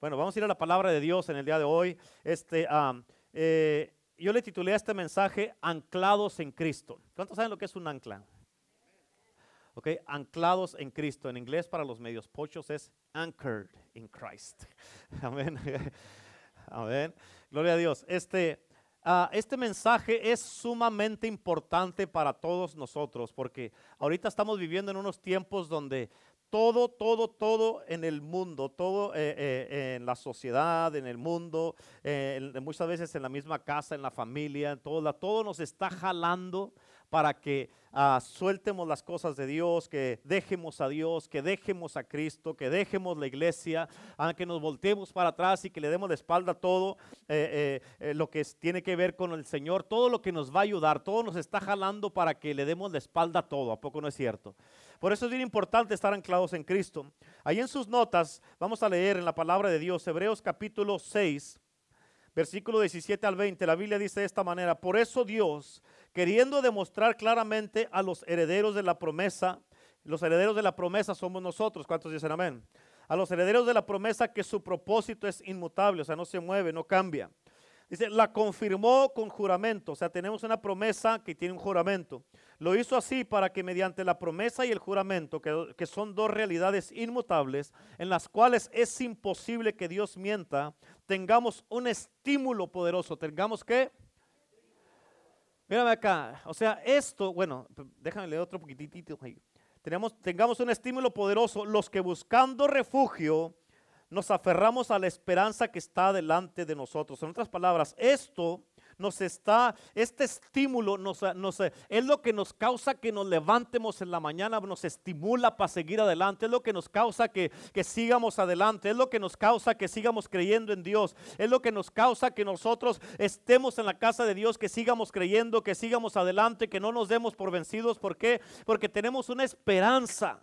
Bueno, vamos a ir a la palabra de Dios en el día de hoy. Este, eh, yo le titulé a este mensaje Anclados en Cristo. ¿Cuántos saben lo que es un ancla? Ok, anclados en Cristo. En inglés para los medios pochos es anchored in Christ. Amén. Amén. Gloria a Dios. Este, ah, este mensaje es sumamente importante para todos nosotros porque ahorita estamos viviendo en unos tiempos donde todo, todo, todo en el mundo, todo eh, eh, en la sociedad, en el mundo, eh, muchas veces en la misma casa, en la familia, todo, todo nos está jalando para que uh, sueltemos las cosas de Dios, que dejemos a Dios, que dejemos a Cristo, que dejemos la iglesia, uh, que nos volteemos para atrás y que le demos la espalda a todo eh, eh, eh, lo que tiene que ver con el Señor, todo lo que nos va a ayudar, todo nos está jalando para que le demos la espalda a todo, ¿a poco no es cierto? Por eso es bien importante estar anclados en Cristo. Ahí en sus notas vamos a leer en la palabra de Dios, Hebreos capítulo 6, versículo 17 al 20, la Biblia dice de esta manera, por eso Dios queriendo demostrar claramente a los herederos de la promesa, los herederos de la promesa somos nosotros, ¿cuántos dicen amén? A los herederos de la promesa que su propósito es inmutable, o sea, no se mueve, no cambia. Dice, la confirmó con juramento, o sea, tenemos una promesa que tiene un juramento. Lo hizo así para que mediante la promesa y el juramento, que, que, son dos realidades inmutables, en las cuales es imposible que Dios mienta, tengamos un estímulo poderoso, tengamos que Mírame acá, o sea, esto, bueno, déjame leer otro poquitito. Tenemos, tengamos un estímulo poderoso, los que buscando refugio nos aferramos a la esperanza que está delante de nosotros. En otras palabras, esto nos está, este estímulo nos, nos, es lo que nos causa que nos levantemos en la mañana, nos estimula para seguir adelante, es lo que nos causa que, que sigamos adelante, es lo que nos causa que sigamos creyendo en Dios, es lo que nos causa que nosotros estemos en la casa de Dios, que sigamos creyendo, que sigamos adelante, que no nos demos por vencidos. ¿Por qué? Porque tenemos una esperanza.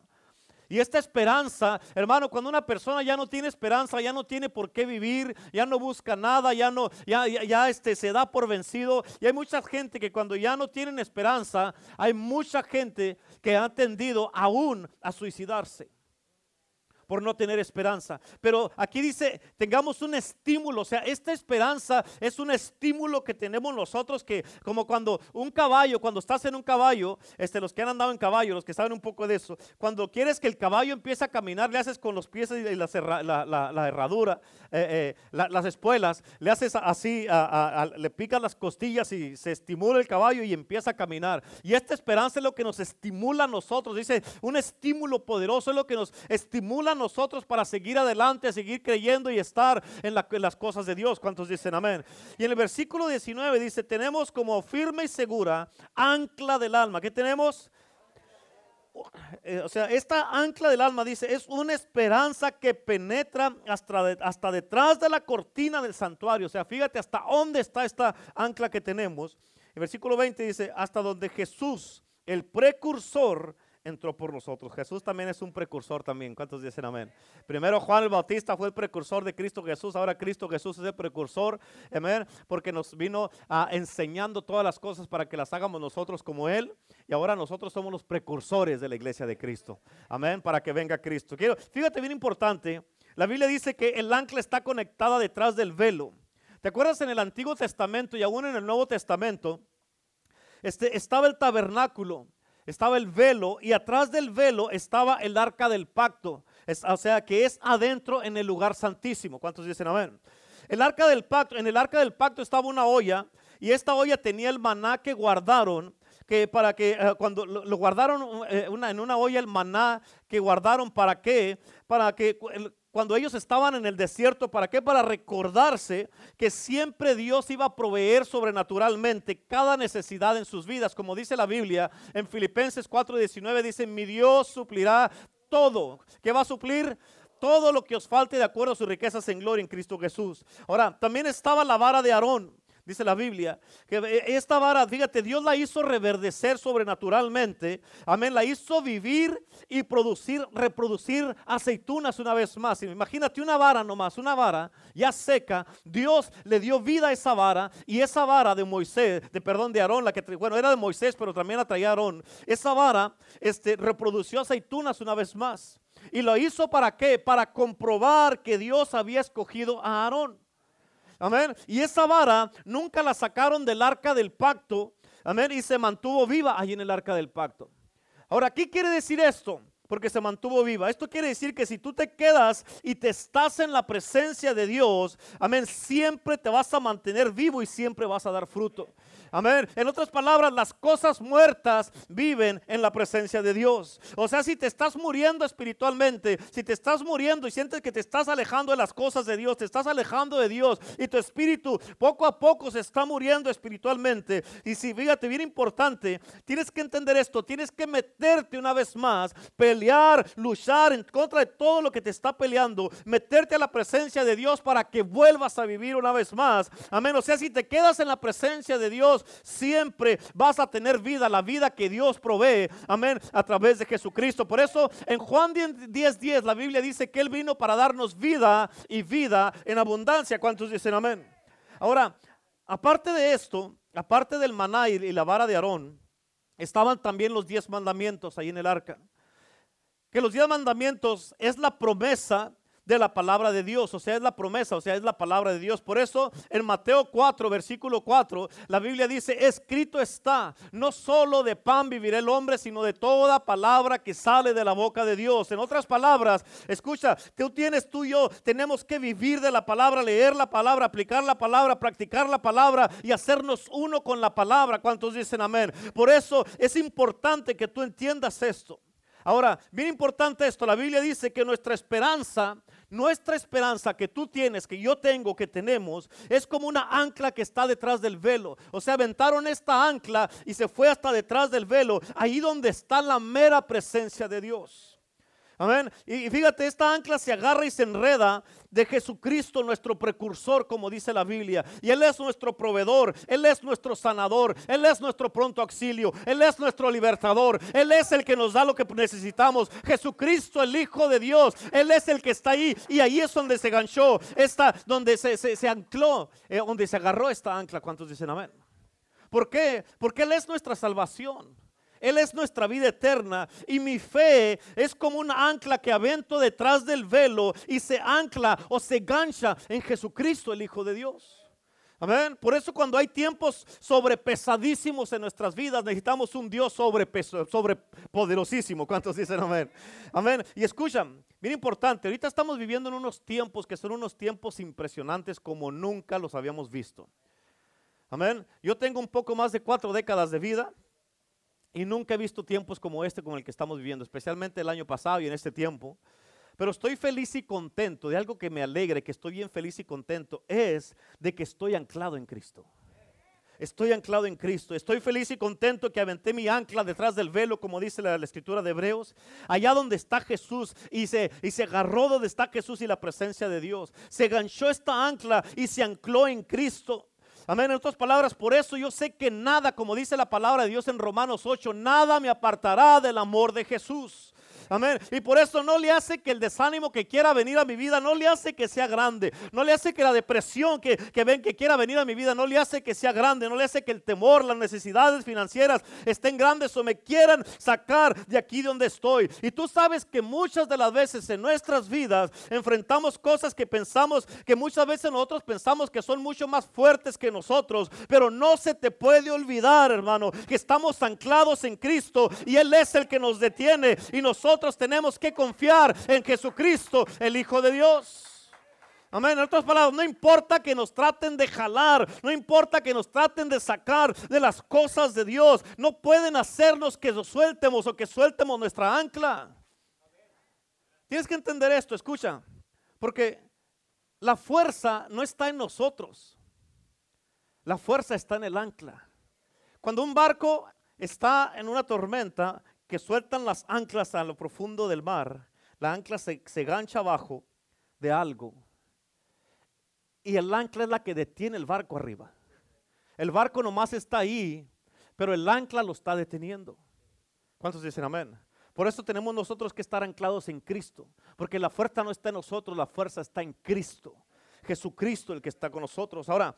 Y esta esperanza, hermano, cuando una persona ya no tiene esperanza, ya no tiene por qué vivir, ya no busca nada, ya no, ya, ya, este, se da por vencido. Y hay mucha gente que cuando ya no tienen esperanza, hay mucha gente que ha tendido aún a suicidarse por no tener esperanza. Pero aquí dice, tengamos un estímulo, o sea, esta esperanza es un estímulo que tenemos nosotros que como cuando un caballo, cuando estás en un caballo, este, los que han andado en caballo, los que saben un poco de eso, cuando quieres que el caballo empiece a caminar, le haces con los pies y la, la, herradura, eh, eh, las espuelas, le haces así, le picas las costillas y se estimula el caballo y empieza a caminar. Y esta esperanza es lo que nos estimula a nosotros, dice, un estímulo poderoso es lo que nos estimula a nosotros para seguir adelante, seguir creyendo y estar en, las cosas de Dios. ¿Cuántos dicen amén? Y en el versículo 19 dice, tenemos como firme y segura ancla del alma. ¿Qué tenemos? Eh, o sea, esta ancla del alma dice, es una esperanza que penetra hasta, hasta detrás de la cortina del santuario. O sea, fíjate hasta dónde está esta ancla que tenemos. El versículo 20 dice, hasta donde Jesús, el precursor, entró por nosotros. Jesús también es un precursor también. ¿Cuántos dicen amén? Primero Juan el Bautista fue el precursor de Cristo Jesús, ahora Cristo Jesús es el precursor, amén, porque nos vino a enseñando todas las cosas para que las hagamos nosotros como Él, y ahora nosotros somos los precursores de la iglesia de Cristo. Amén, para que venga Cristo. Quiero, fíjate bien importante, la Biblia dice que el ancla está conectada detrás del velo. ¿Te acuerdas en el Antiguo Testamento y aún en el Nuevo Testamento? Este, estaba el tabernáculo estaba el velo y atrás del velo estaba el arca del pacto. o sea, que es adentro en el lugar santísimo. ¿Cuántos dicen amén? El arca del pacto, en el arca del pacto estaba una olla y esta olla tenía el maná que guardaron que para que eh, cuando lo, guardaron eh, en una olla el maná que guardaron para qué para que cuando ellos estaban en el desierto, ¿para qué? Para recordarse que siempre Dios iba a proveer sobrenaturalmente cada necesidad en sus vidas. Como dice la Biblia en Filipenses 4:19, dice, mi Dios suplirá todo. ¿Qué va a suplir? Todo lo que os falte de acuerdo a sus riquezas en gloria en Cristo Jesús. Ahora, también estaba la vara de Aarón dice la Biblia, que esta vara, fíjate, Dios la hizo reverdecer sobrenaturalmente, amén, la hizo vivir y producir, reproducir aceitunas una vez más. Imagínate una vara nomás, una vara ya seca, Dios le dio vida a esa vara y esa vara de Moisés, de perdón, de Aarón, la que, bueno, era de Moisés, pero también la traía Aarón, esa vara este, reprodució aceitunas una vez más. ¿Y lo hizo para qué? Para comprobar que Dios había escogido a Aarón. Amén. Y esa vara nunca la sacaron del arca del pacto. Amén. Y se mantuvo viva ahí en el arca del pacto. Ahora, ¿qué quiere decir esto? porque se mantuvo viva. Esto quiere decir que si tú te quedas y te estás en la presencia de Dios, amén, siempre te vas a mantener vivo y siempre vas a dar fruto. Amén. En otras palabras, las cosas muertas viven en la presencia de Dios. O sea, si te estás muriendo espiritualmente, si te estás muriendo y sientes que te estás alejando de las cosas de Dios, te estás alejando de Dios y tu espíritu poco a poco se está muriendo espiritualmente. Y si, fíjate, bien importante, tienes que entender esto, tienes que meterte una vez más, pelear, luchar en contra de todo lo que te está peleando, meterte a la presencia de Dios para que vuelvas a vivir una vez más. Amén. O sea, si te quedas en la presencia de Dios, siempre vas a tener vida, la vida que Dios provee, amén, a través de Jesucristo. Por eso en Juan 10:10 10, la Biblia dice que Él vino para darnos vida y vida en abundancia. ¿Cuántos dicen amén? Ahora, aparte de esto, aparte del maná y la vara de Aarón, estaban también los diez mandamientos ahí en el arca. Que los diez mandamientos es la promesa de la palabra de Dios, o sea, es la promesa, o sea, es la palabra de Dios. Por eso en Mateo 4, versículo 4, la Biblia dice, escrito está, no solo de pan vivirá el hombre, sino de toda palabra que sale de la boca de Dios. En otras palabras, escucha, tú tienes tú y yo, tenemos que vivir de la palabra, leer la palabra, aplicar la palabra, practicar la palabra y hacernos uno con la palabra. ¿Cuántos dicen amén? Por eso es importante que tú entiendas esto. Ahora, bien importante esto, la Biblia dice que nuestra esperanza, nuestra esperanza que tú tienes, que yo tengo, que tenemos, es como una ancla que está detrás del velo. O sea, aventaron esta ancla y se fue hasta detrás del velo, ahí donde está la mera presencia de Dios. Amén. Y fíjate, esta ancla se agarra y se enreda de Jesucristo, nuestro precursor, como dice la Biblia. Y Él es nuestro proveedor, Él es nuestro sanador, Él es nuestro pronto auxilio, Él es nuestro libertador, Él es el que nos da lo que necesitamos. Jesucristo, el Hijo de Dios, Él es el que está ahí. Y ahí es donde se ganchó, esta, donde se, se, ancló, eh, donde se agarró esta ancla. ¿Cuántos dicen amén? ¿Por qué? Porque Él es nuestra salvación. Él es nuestra vida eterna y mi fe es como una ancla que avento detrás del velo y se ancla o se gancha en Jesucristo, el Hijo de Dios. Amén. Por eso cuando hay tiempos sobrepesadísimos en nuestras vidas, necesitamos un Dios sobrepoderosísimo. ¿Cuántos dicen amén? Amén. Y escuchan, bien importante, ahorita estamos viviendo en unos tiempos que son unos tiempos impresionantes como nunca los habíamos visto. Amén. Yo tengo un poco más de cuatro décadas de vida. Y nunca he visto tiempos como este, con el que estamos viviendo, especialmente el año pasado y en este tiempo. Pero estoy feliz y contento de algo que me alegre, que estoy bien feliz y contento, es de que estoy anclado en Cristo. Estoy anclado en Cristo. Estoy feliz y contento que aventé mi ancla detrás del velo, como dice la, escritura de Hebreos. Allá donde está Jesús y se, y se agarró donde está Jesús y la presencia de Dios. Se ganchó esta ancla y se ancló en Cristo. Amén. En otras palabras, por eso yo sé que nada, como dice la palabra de Dios en Romanos 8, nada me apartará del amor de Jesús. Amén. Y por eso no le hace que el desánimo que quiera venir a mi vida, no le hace que sea grande. No le hace que la depresión que, que ven que quiera venir a mi vida, no le hace que sea grande. No le hace que el temor, las necesidades financieras estén grandes o me quieran sacar de aquí donde estoy. Y tú sabes que muchas de las veces en nuestras vidas enfrentamos cosas que pensamos, que muchas veces nosotros pensamos que son mucho más fuertes que nosotros. Pero no se te puede olvidar, hermano, que estamos anclados en Cristo y Él es el que nos detiene y nosotros tenemos que confiar en Jesucristo, el Hijo de Dios. Amén. En otras palabras, no importa que nos traten de jalar, no importa que nos traten de sacar de las cosas de Dios, no pueden hacernos que nos sueltemos o que sueltemos nuestra ancla. Tienes que entender esto, escucha, porque la fuerza no está en nosotros, la fuerza está en el ancla. Cuando un barco está en una tormenta, que sueltan las anclas a lo profundo del mar, la ancla se, se gancha abajo de algo. Y el ancla es la que detiene el barco arriba. El barco nomás está ahí, pero el ancla lo está deteniendo. ¿Cuántos dicen amén? Por eso tenemos nosotros que estar anclados en Cristo, porque la fuerza no está en nosotros, la fuerza está en Cristo. Jesucristo el que está con nosotros. Ahora,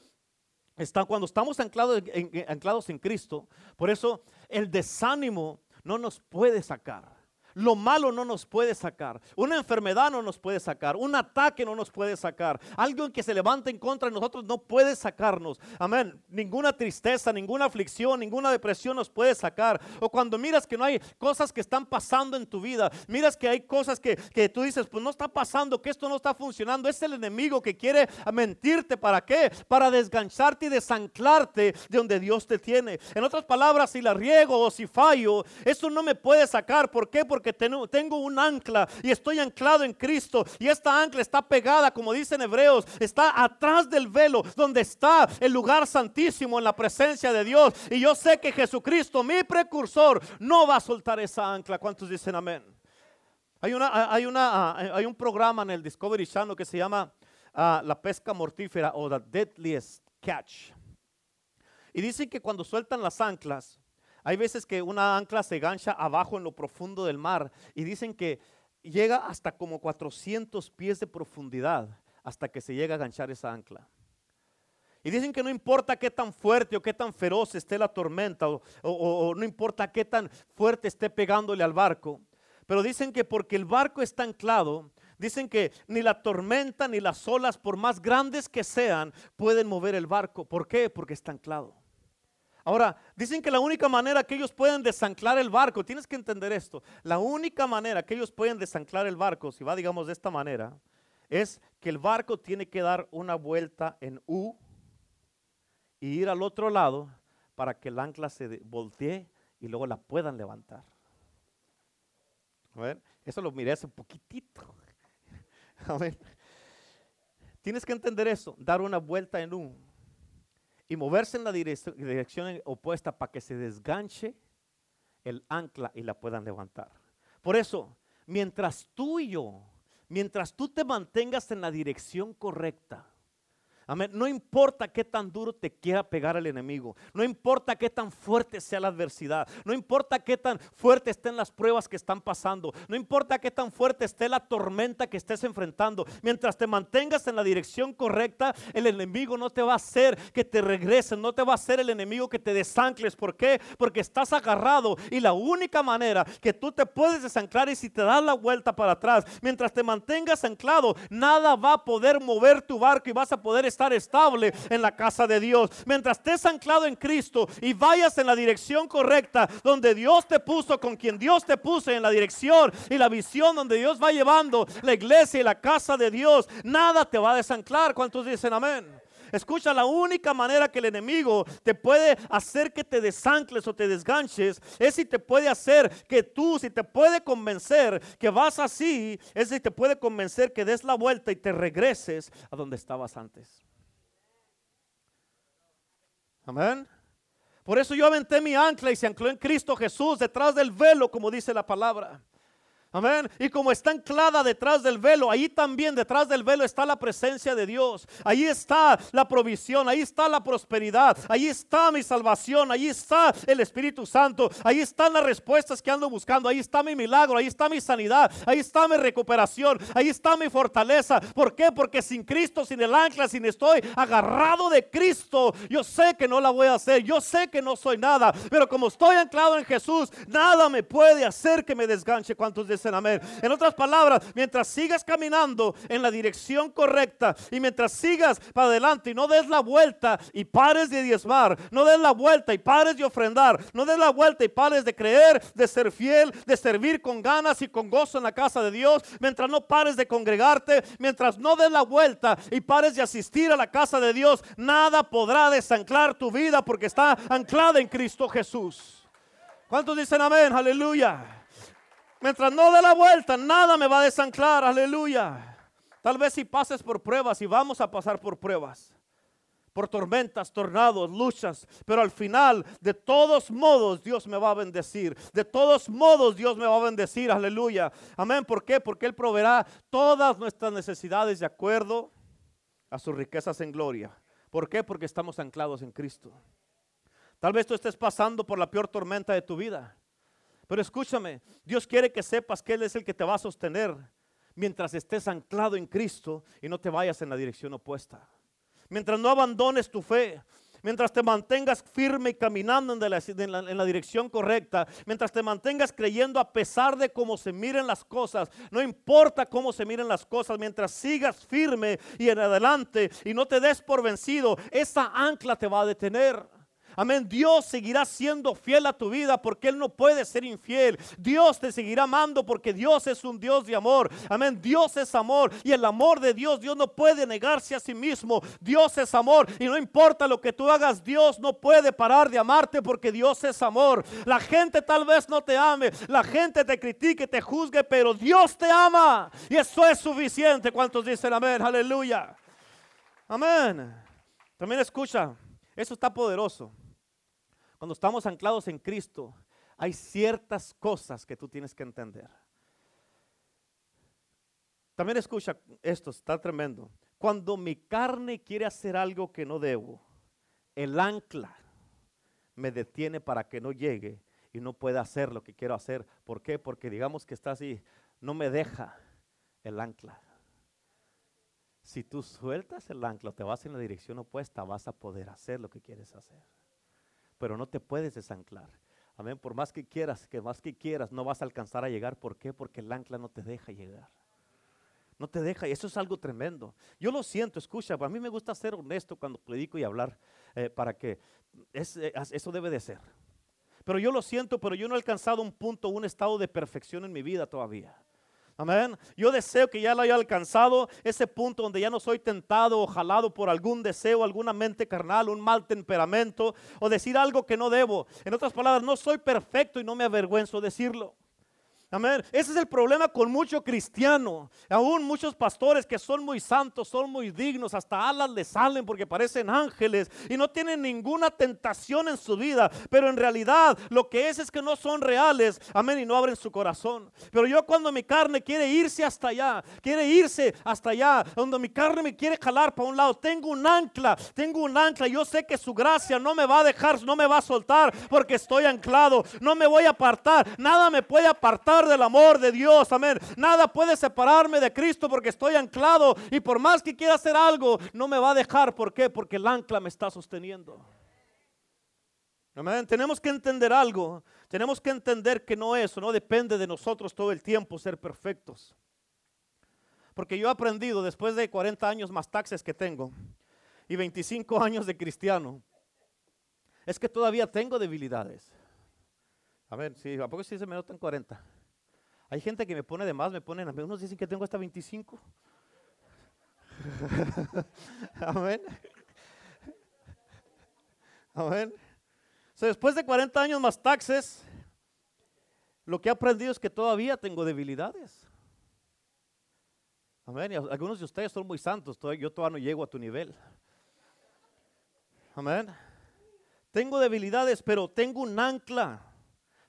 está, cuando estamos anclados anclados en Cristo, por eso el desánimo no nos puede sacar. Lo malo no nos puede sacar. Una enfermedad no nos puede sacar. Un ataque no nos puede sacar. Algo que se levanta en contra de nosotros no puede sacarnos. Amén. Ninguna tristeza, ninguna aflicción, ninguna depresión nos puede sacar. O cuando miras que no hay cosas que están pasando en tu vida. Miras que hay cosas que, que tú dices, pues no está pasando, que esto no está funcionando. Es el enemigo que quiere mentirte. ¿Para qué? Para desgancharte y desanclarte de donde Dios te tiene. En otras palabras, si la riego o si fallo, eso no me puede sacar. ¿Por qué? Porque tengo un ancla y estoy anclado en Cristo. Y esta ancla está pegada, como dicen hebreos, está atrás del velo, donde está el lugar santísimo en la presencia de Dios. Y yo sé que Jesucristo, mi precursor, no va a soltar esa ancla. ¿Cuántos dicen amén? Hay, una, hay, una, hay un programa en el Discovery Channel que se llama ah, La pesca mortífera o The Deadliest Catch. Y dicen que cuando sueltan las anclas, hay veces que una ancla se gancha abajo en lo profundo del mar y dicen que llega hasta como 400 pies de profundidad hasta que se llega a ganchar esa ancla. Y dicen que no importa qué tan fuerte o qué tan feroz esté la tormenta o, no importa qué tan fuerte esté pegándole al barco, pero dicen que porque el barco está anclado, dicen que ni la tormenta ni las olas, por más grandes que sean, pueden mover el barco. ¿Por qué? Porque está anclado. Ahora, dicen que la única manera que ellos pueden desanclar el barco, tienes que entender esto, la única manera que ellos pueden desanclar el barco, si va digamos de esta manera, es que el barco tiene que dar una vuelta en U y ir al otro lado para que el ancla se voltee y luego la puedan levantar. A ver, eso lo miré hace poquitito. A ver. Tienes que entender eso, dar una vuelta en U y moverse en la dirección opuesta para que se desganche el ancla y la puedan levantar. Por eso, mientras tú y yo, mientras tú te mantengas en la dirección correcta, Amén. No importa qué tan duro te quiera pegar el enemigo. No importa qué tan fuerte sea la adversidad. No importa qué tan fuerte estén las pruebas que están pasando. No importa qué tan fuerte esté la tormenta que estés enfrentando. Mientras te mantengas en la dirección correcta, el enemigo no te va a hacer que te regresen. No te va a hacer el enemigo que te desancles. ¿Por qué? Porque estás agarrado. Y la única manera que tú te puedes desanclar es si te das la vuelta para atrás. Mientras te mantengas anclado, nada va a poder mover tu barco y vas a poder estar estable en la casa de Dios. Mientras estés anclado en Cristo y vayas en la dirección correcta, donde Dios te puso, con quien Dios te puso en la dirección y la visión donde Dios va llevando la iglesia y la casa de Dios, nada te va a desanclar. ¿Cuántos dicen amén? Escucha, la única manera que el enemigo te puede hacer que te desancles o te desganches es si te puede hacer que tú, si te puede convencer que vas así, es si te puede convencer que des la vuelta y te regreses a donde estabas antes. Amén. Por eso yo aventé mi ancla y se ancló en Cristo Jesús detrás del velo, como dice la palabra. Amén. Y como está anclada detrás del velo, ahí también detrás del velo está la presencia de Dios. Ahí está la provisión, ahí está la prosperidad, ahí está mi salvación, ahí está el Espíritu Santo, ahí están las respuestas que ando buscando, ahí está mi milagro, ahí está mi sanidad, ahí está mi recuperación, ahí está mi fortaleza. ¿Por qué? Porque sin Cristo, sin el ancla, sin estoy agarrado de Cristo, yo sé que no la voy a hacer, yo sé que no soy nada, pero como estoy anclado en Jesús, nada me puede hacer que me desganche. ¿Cuántos En otras palabras, mientras sigas caminando en la dirección correcta y mientras sigas para adelante y no des la vuelta y pares de diezmar, no des la vuelta y pares de ofrendar, no des la vuelta y pares de creer, de ser fiel, de servir con ganas y con gozo en la casa de Dios, mientras no pares de congregarte, mientras no des la vuelta y pares de asistir a la casa de Dios, nada podrá desanclar tu vida porque está anclada en Cristo Jesús. ¿Cuántos dicen amén? Aleluya. Mientras no dé la vuelta, nada me va a desanclar. Aleluya. Tal vez si pases por pruebas y vamos a pasar por pruebas, por tormentas, tornados, luchas, pero al final, de todos modos, Dios me va a bendecir. De todos modos, Dios me va a bendecir. Aleluya. Amén. ¿Por qué? Porque Él proveerá todas nuestras necesidades de acuerdo a sus riquezas en gloria. ¿Por qué? Porque estamos anclados en Cristo. Tal vez tú estés pasando por la peor tormenta de tu vida. Pero escúchame, Dios quiere que sepas que Él es el que te va a sostener mientras estés anclado en Cristo y no te vayas en la dirección opuesta. Mientras no abandones tu fe, mientras te mantengas firme y caminando en la, dirección correcta, mientras te mantengas creyendo a pesar de cómo se miren las cosas, no importa cómo se miren las cosas, mientras sigas firme y en adelante y no te des por vencido, esa ancla te va a detener. Amén. Dios seguirá siendo fiel a tu vida porque Él no puede ser infiel. Dios te seguirá amando porque Dios es un Dios de amor. Amén. Dios es amor y el amor de Dios, Dios no puede negarse a sí mismo. Dios es amor y no importa lo que tú hagas, Dios no puede parar de amarte porque Dios es amor. La gente tal vez no te ame, la gente te critique, te juzgue, pero Dios te ama y eso es suficiente. ¿Cuántos dicen amén? Aleluya. Amén. También escucha, eso está poderoso. Cuando estamos anclados en Cristo, hay ciertas cosas que tú tienes que entender. También escucha esto, está tremendo. Cuando mi carne quiere hacer algo que no debo, el ancla me detiene para que no llegue y no pueda hacer lo que quiero hacer. ¿Por qué? Porque digamos que está así, no me deja el ancla. Si tú sueltas el ancla, te vas en la dirección opuesta, vas a poder hacer lo que quieres hacer. Pero no te puedes desanclar. Amén. Por más que quieras, que más que quieras, no vas a alcanzar a llegar. ¿Por qué? Porque el ancla no te deja llegar. No te deja, y eso es algo tremendo. Yo lo siento, escucha, a mí me gusta ser honesto cuando predico y hablar, eh, para que eh, eso debe de ser. Pero yo lo siento, pero yo no he alcanzado un punto, un estado de perfección en mi vida todavía. Amén. Yo deseo que ya lo haya alcanzado, ese punto donde ya no soy tentado o jalado por algún deseo, alguna mente carnal, un mal temperamento o decir algo que no debo. En otras palabras, no soy perfecto y no me avergüenzo decirlo. Amén. Ese es el problema con mucho cristiano. Aún muchos pastores que son muy santos, son muy dignos, hasta alas les salen porque parecen ángeles y no tienen ninguna tentación en su vida. Pero en realidad lo que es es que no son reales. Amén. Y no abren su corazón. Pero yo cuando mi carne quiere irse hasta allá, quiere irse hasta allá, donde mi carne me quiere jalar para un lado, tengo un ancla, tengo un ancla. Yo sé que su gracia no me va a dejar, no me va a soltar porque estoy anclado. No me voy a apartar. Nada me puede apartar del amor de Dios. Amén. Nada puede separarme de Cristo porque estoy anclado. Y por más que quiera hacer algo, no me va a dejar. ¿Por qué? Porque el ancla me está sosteniendo. Amén. Tenemos que entender algo. Tenemos que entender que no eso, no depende de nosotros todo el tiempo ser perfectos. Porque yo he aprendido después de 40 años más taxes que tengo y 25 años de cristiano, es que todavía tengo debilidades. A ver, sí, ¿a poco sí se me notan 40? Hay gente que me pone de más, me ponen, unos dicen que tengo hasta 25. Amén. Amén. So, después de 40 años más taxes, lo que he aprendido es que todavía tengo debilidades. Amén. Algunos de ustedes son muy santos, yo todavía no llego a tu nivel. Amén. Tengo debilidades, pero tengo un ancla.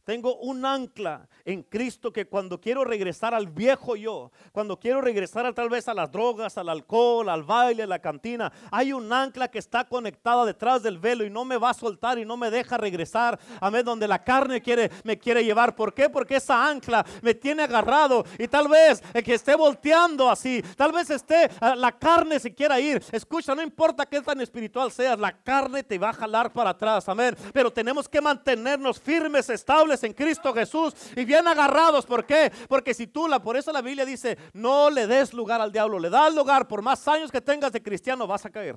Tengo un ancla en Cristo que cuando quiero regresar al viejo yo, cuando quiero regresar a, tal vez a las drogas, al alcohol, al baile, a la cantina, hay un ancla que está conectada detrás del velo y no me va a soltar y no me deja regresar a ver donde la carne quiere, me quiere llevar. ¿Por qué? Porque esa ancla me tiene agarrado y tal vez que esté volteando así, tal vez esté, ah, la carne se quiera ir. Escucha, no importa qué tan espiritual seas, la carne te va a jalar para atrás, amén. Pero tenemos que mantenernos firmes, estables en Cristo Jesús y bien agarrados. ¿Por qué? Porque si tú, la, por eso la Biblia dice, no le des lugar al diablo, le das lugar, por más años que tengas de cristiano, vas a caer.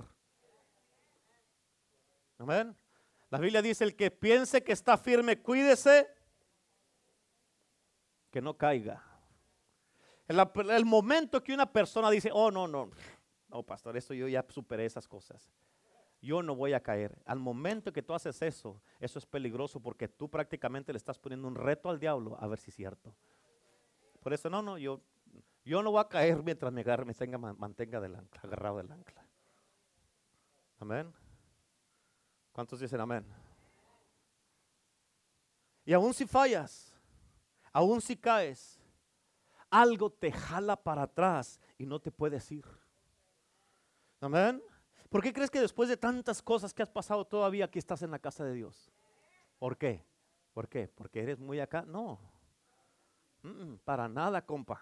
Amén. La Biblia dice, el que piense que está firme, cuídese que no caiga. El, el momento que una persona dice, oh, no, no, no, pastor, esto yo ya superé esas cosas. Yo no voy a caer. Al momento que tú haces eso, eso es peligroso porque tú prácticamente le estás poniendo un reto al diablo a ver si es cierto. Por eso, no, no, yo, yo no voy a caer mientras me, agarre, me tenga, mantenga del ancla, agarrado del ancla. Amén. ¿Cuántos dicen amén? Y aún si fallas, aún si caes, algo te jala para atrás y no te puedes ir. Amén. ¿Por qué crees que después de tantas cosas que has pasado todavía aquí estás en la casa de Dios? ¿Por qué? ¿Por qué? ¿Porque eres muy acá? No. Para nada, compa.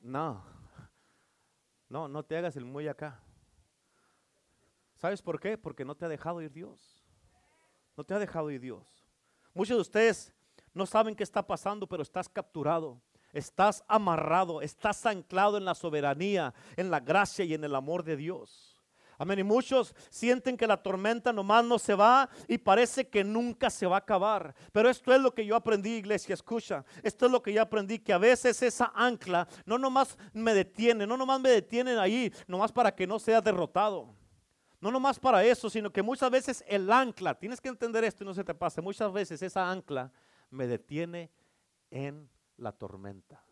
No. No, no te hagas el muy acá. ¿Sabes por qué? Porque no te ha dejado ir Dios. No te ha dejado ir Dios. Muchos de ustedes no saben qué está pasando, pero estás capturado. Estás amarrado, estás anclado en la soberanía, en la gracia y en el amor de Dios. Amén. Y muchos sienten que la tormenta nomás no se va y parece que nunca se va a acabar. Pero esto es lo que yo aprendí, iglesia. Escucha, esto es lo que yo aprendí: que a veces esa ancla no nomás me detiene, no nomás me detienen ahí, nomás para que no sea derrotado. No nomás para eso, sino que muchas veces el ancla, tienes que entender esto y no se te pase, muchas veces esa ancla me detiene en la tormenta.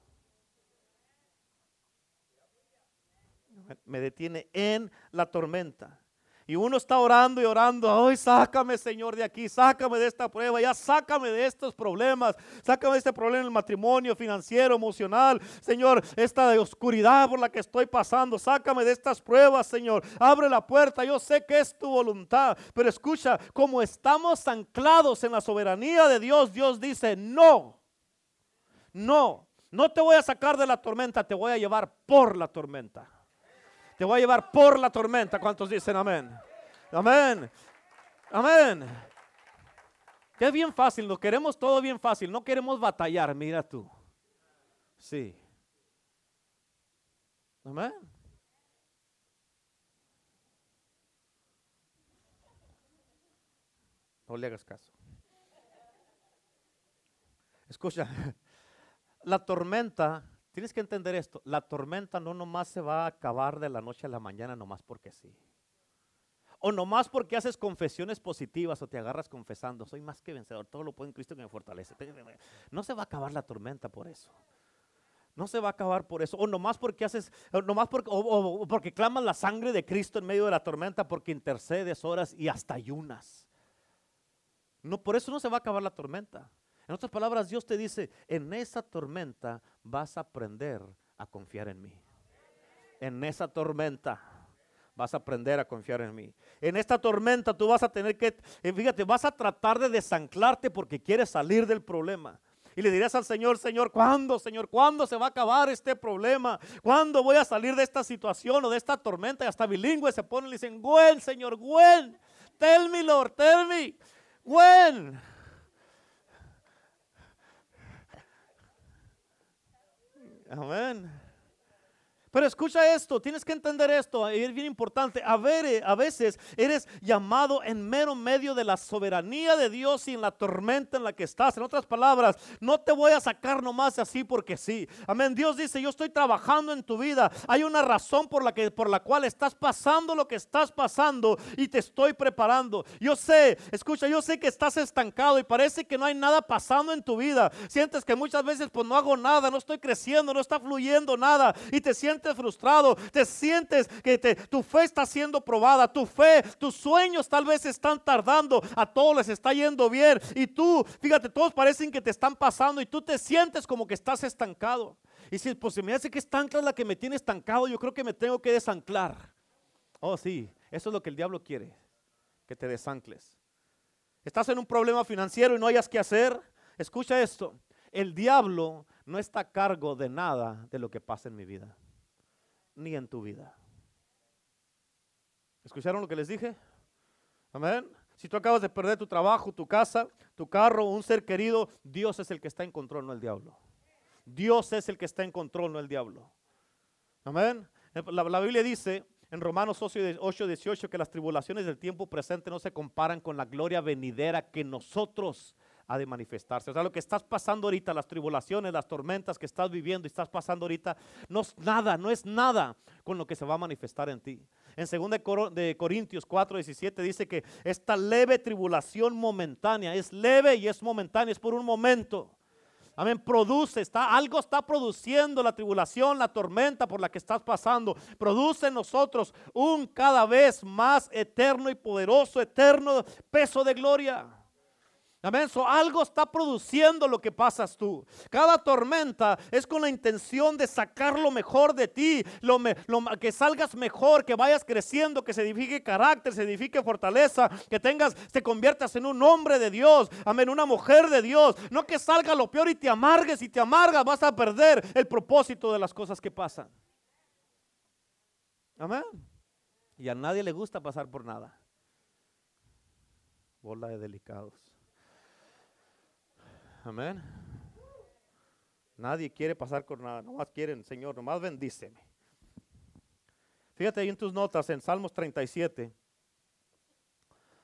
Me detiene en la tormenta. Y uno está orando y orando, ay, sácame Señor de aquí, sácame de esta prueba, ya sácame de estos problemas, sácame de este problema en el matrimonio, financiero, emocional, Señor, esta oscuridad por la que estoy pasando, sácame de estas pruebas, Señor, abre la puerta, yo sé que es tu voluntad, pero escucha, como estamos anclados en la soberanía de Dios, Dios dice, no, no, no te voy a sacar de la tormenta, te voy a llevar por la tormenta. Te voy a llevar por la tormenta. ¿Cuántos dicen amén? Amén. Amén. Que es bien fácil, lo queremos todo bien fácil, no queremos batallar, mira tú. Sí. Amén. No le hagas caso. Escucha, la tormenta Tienes que entender esto, la tormenta no nomás se va a acabar de la noche a la mañana nomás porque sí. O nomás porque haces confesiones positivas o te agarras confesando, soy más que vencedor, todo lo puedo en Cristo que me fortalece. No se va a acabar la tormenta por eso. No se va a acabar por eso. O nomás porque haces, o nomás porque, o, porque clamas la sangre de Cristo en medio de la tormenta, porque intercedes horas y hasta ayunas. No, por eso no se va a acabar la tormenta. En otras palabras, Dios te dice, en esa tormenta vas a aprender a confiar en mí. En esa tormenta vas a aprender a confiar en mí. En esta tormenta tú vas a tener que, eh, fíjate, vas a tratar de desanclarte porque quieres salir del problema. Y le dirás al Señor, Señor, ¿cuándo, Señor? ¿Cuándo se va a acabar este problema? ¿Cuándo voy a salir de esta situación o de esta tormenta? Y hasta bilingües se ponen y dicen, Gwen, Señor, Gwen, tell me, Lord, tell me, Gwen. Amén. Pero escucha esto, tienes que entender esto, es bien importante. A, ver, eh, a veces eres llamado en mero medio de la soberanía de Dios y en la tormenta en la que estás. En otras palabras, no te voy a sacar nomás así porque sí. Amén. Dios dice, yo estoy trabajando en tu vida. Hay una razón por la, que, por la cual estás pasando lo que estás pasando y te estoy preparando. Yo sé, escucha, yo sé que estás estancado y parece que no hay nada pasando en tu vida. Sientes que muchas veces pues no hago nada, no estoy creciendo, no está fluyendo nada y te sientes frustrado, te sientes que tu fe está siendo probada, tu fe, tus sueños tal vez están tardando, a todos les está yendo bien y tú, fíjate, todos parecen que te están pasando y tú te sientes como que estás estancado. Y si pues se me hace que es la que me tiene estancado, yo creo que me tengo que desanclar. Oh, sí, eso es lo que el diablo quiere, que te desancles. Estás en un problema financiero y no hayas que hacer. Escucha esto, el diablo no está a cargo de nada de lo que pasa en mi vida ni en tu vida. ¿Escucharon lo que les dije? Amén. Si tú acabas de perder tu trabajo, tu casa, tu carro, un ser querido, Dios es el que está en control, no el diablo. Dios es el que está en control, no el diablo. Amén. La, Biblia dice en Romanos 8, 18 que las tribulaciones del tiempo presente no se comparan con la gloria venidera que nosotros ha de manifestarse. O sea, lo que estás pasando ahorita, las tribulaciones, las tormentas que estás viviendo y estás pasando ahorita, no es nada, no es nada con lo que se va a manifestar en ti. En 2 de Corintios 4, 17 dice que esta leve tribulación momentánea es leve y es momentánea, es por un momento. Amén, produce, está, algo está produciendo la tribulación, la tormenta por la que estás pasando. Produce en nosotros un cada vez más eterno y poderoso, eterno peso de gloria. Amén. algo está produciendo lo que pasas tú. Cada tormenta es con la intención de sacar lo mejor de ti, lo, que salgas mejor, que vayas creciendo, que se edifique carácter, se edifique fortaleza, que tengas, te conviertas en un hombre de Dios. Amén. Una mujer de Dios. No que salga lo peor y te amargues y te amargas, vas a perder el propósito de las cosas que pasan. Amén. Y a nadie le gusta pasar por nada. Bola de delicados. Amén. Nadie quiere pasar por nada. Nomás quieren, Señor, nomás bendíceme. Fíjate ahí en tus notas, en Salmos 37.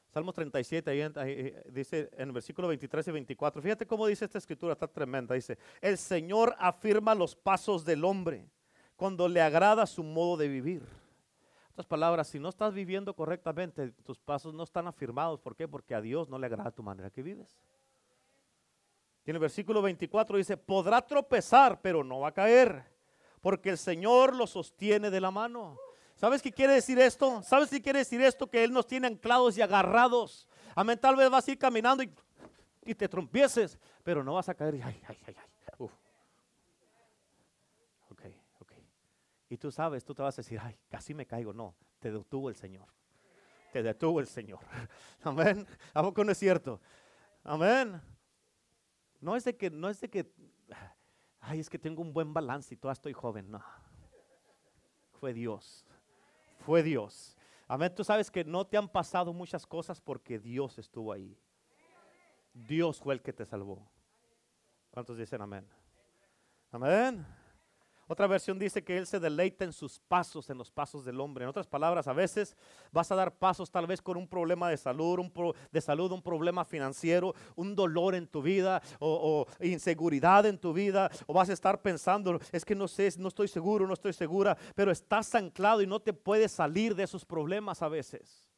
Salmos 37, ahí, ahí, dice en versículo 23 y 24. Fíjate cómo dice esta escritura, está tremenda. Dice, el Señor afirma los pasos del hombre cuando le agrada su modo de vivir. Otras palabras, si no estás viviendo correctamente, tus pasos no están afirmados. ¿Por qué? Porque a Dios no le agrada tu manera que vives. Y en el versículo 24 dice, podrá tropezar, pero no va a caer, porque el Señor lo sostiene de la mano. ¿Sabes qué quiere decir esto? ¿Sabes qué quiere decir esto? Que Él nos tiene anclados y agarrados. Amén, tal vez vas a ir caminando y, te trompieces, pero no vas a caer. Ay, ay, ay, ay. Ok, ok. Y tú sabes, tú te vas a decir, ay, casi me caigo. No, te detuvo el Señor. Te detuvo el Señor. Amén. ¿A poco no es cierto? Amén. No es de que, no es de que, ay, es que tengo un buen balance y todavía estoy joven. No. Fue Dios fue Dios. Amén. Tú sabes que no te han pasado muchas cosas porque Dios estuvo ahí. Dios fue el que te salvó. ¿Cuántos dicen amén? Amén. Otra versión dice que Él se deleita en sus pasos, en los pasos del hombre. En otras palabras, a veces vas a dar pasos tal vez con un problema de salud, un, de salud, un problema financiero, un dolor en tu vida o, o, inseguridad en tu vida. O vas a estar pensando, es que no sé, no estoy seguro, no estoy segura, pero estás anclado y no te puedes salir de esos problemas a veces.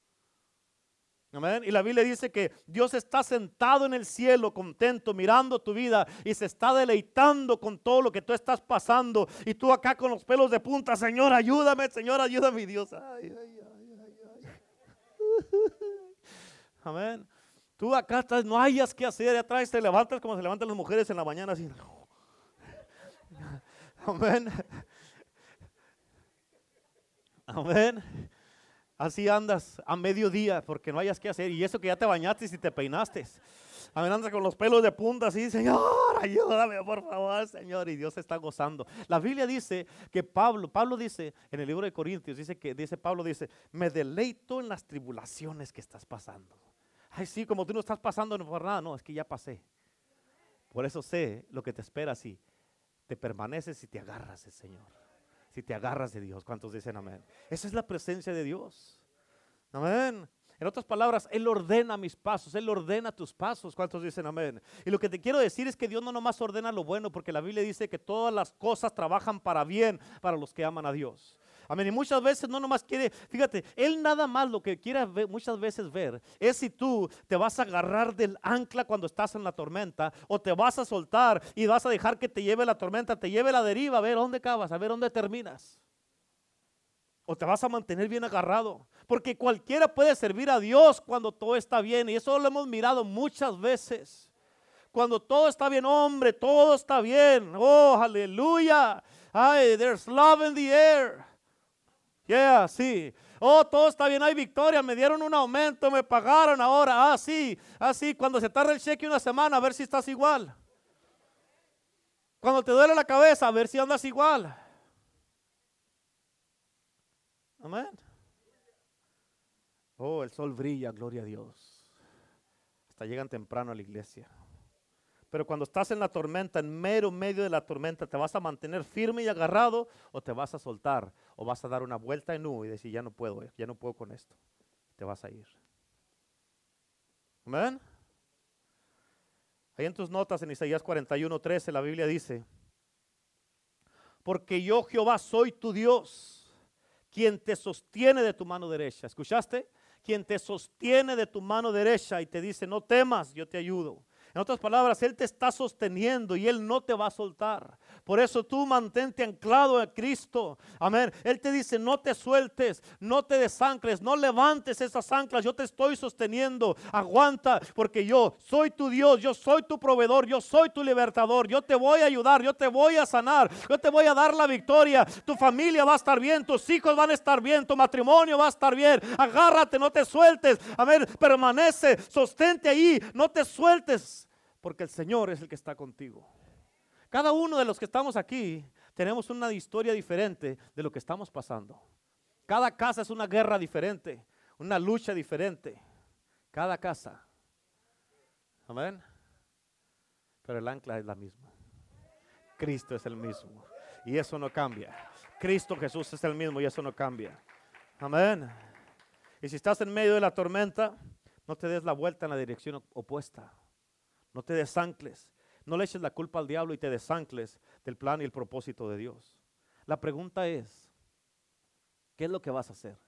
Amén. Y la Biblia dice que Dios está sentado en el cielo, contento, mirando tu vida y se está deleitando con todo lo que tú estás pasando. Y tú acá con los pelos de punta, Señor, ayúdame, Señor, ayúdame, Dios. Ay, ay, ay, Amén. Tú acá estás, no hayas que hacer, atrás te levantas como se levantan las mujeres en la mañana, así. Amén. Amén. Así andas a mediodía porque no hayas que hacer. Y eso que ya te bañaste y te peinaste. A andas con los pelos de punta así, Señor, ayúdame por favor, Señor. Y Dios está gozando. La Biblia dice que Pablo, Pablo dice en el libro de Corintios, dice que, dice Pablo, dice, me deleito en las tribulaciones que estás pasando. Ay, sí, como tú no estás pasando por nada. No, es que ya pasé. Por eso sé lo que te espera si te permaneces y te agarras el Señor si te agarras de Dios. ¿Cuántos dicen amén? Esa es la presencia de Dios. Amén. En otras palabras, Él ordena mis pasos, Él ordena tus pasos. ¿Cuántos dicen amén? Y lo que te quiero decir es que Dios no nomás ordena lo bueno, porque la Biblia dice que todas las cosas trabajan para bien para los que aman a Dios. Amén. Y muchas veces no nomás quiere, fíjate, Él nada más lo que quiere muchas veces ver es si tú te vas a agarrar del ancla cuando estás en la tormenta o te vas a soltar y vas a dejar que te lleve la tormenta, te lleve la deriva, a ver dónde acabas, a ver dónde terminas. O te vas a mantener bien agarrado. Porque cualquiera puede servir a Dios cuando todo está bien. Y eso lo hemos mirado muchas veces. Cuando todo está bien, hombre, todo está bien. Oh, aleluya. Ay, there's love in the air. Sí. Oh, todo está bien, hay victoria, me dieron un aumento, me pagaron ahora. Ah, sí, ah, sí. Cuando se tarda el cheque una semana, a ver si estás igual. Cuando te duele la cabeza, a ver si andas igual. Amén. Oh, el sol brilla, gloria a Dios. Hasta llegan temprano a la iglesia. Pero cuando estás en la tormenta, en mero medio de la tormenta, ¿te vas a mantener firme y agarrado o te vas a soltar? O vas a dar una vuelta en U y decir, ya no puedo, ya no puedo con esto. Te vas a ir. Amén. Ahí en tus notas en Isaías 41, 13, la Biblia dice, porque yo Jehová soy tu Dios, quien te sostiene de tu mano derecha. ¿Escuchaste? Quien te sostiene de tu mano derecha y te dice, no temas, yo te ayudo. En otras palabras, Él te está sosteniendo y Él no te va a soltar. Por eso tú mantente anclado a Cristo. Amén. Él te dice, no te sueltes, no te desancles, no levantes esas anclas. Yo te estoy sosteniendo. Aguanta, porque yo soy tu Dios, yo soy tu proveedor, yo soy tu libertador. Yo te voy a ayudar, yo te voy a sanar, yo te voy a dar la victoria. Tu familia va a estar bien, tus hijos van a estar bien, tu matrimonio va a estar bien. Agárrate, no te sueltes. Amén. Permanece, sostente ahí, no te sueltes porque el Señor es el que está contigo. Cada uno de los que estamos aquí tenemos una historia diferente de lo que estamos pasando. Cada casa es una guerra diferente, una lucha diferente. Cada casa. Amén. Pero el ancla es la misma. Cristo es el mismo. Y eso no cambia. Cristo Jesús es el mismo y eso no cambia. Amén. Y si estás en medio de la tormenta, no te des la vuelta en la dirección opuesta. No te desancles. No le eches la culpa al diablo y te desancles del plan y el propósito de Dios. La pregunta es, ¿qué es lo que vas a hacer?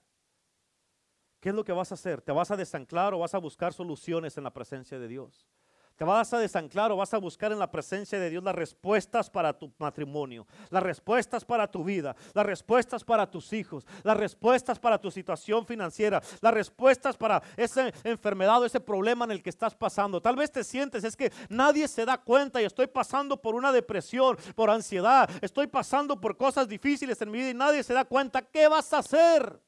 ¿Qué es lo que vas a hacer? ¿Te vas a desanclar o vas a buscar soluciones en la presencia de Dios? Te vas a desanclar o vas a buscar en la presencia de Dios las respuestas para tu matrimonio, las respuestas para tu vida, las respuestas para tus hijos, las respuestas para tu situación financiera, las respuestas para esa enfermedad o ese problema en el que estás pasando. Tal vez te sientes, es que nadie se da cuenta y estoy pasando por una depresión, por ansiedad, estoy pasando por cosas difíciles en mi vida y nadie se da cuenta. ¿Qué vas a hacer?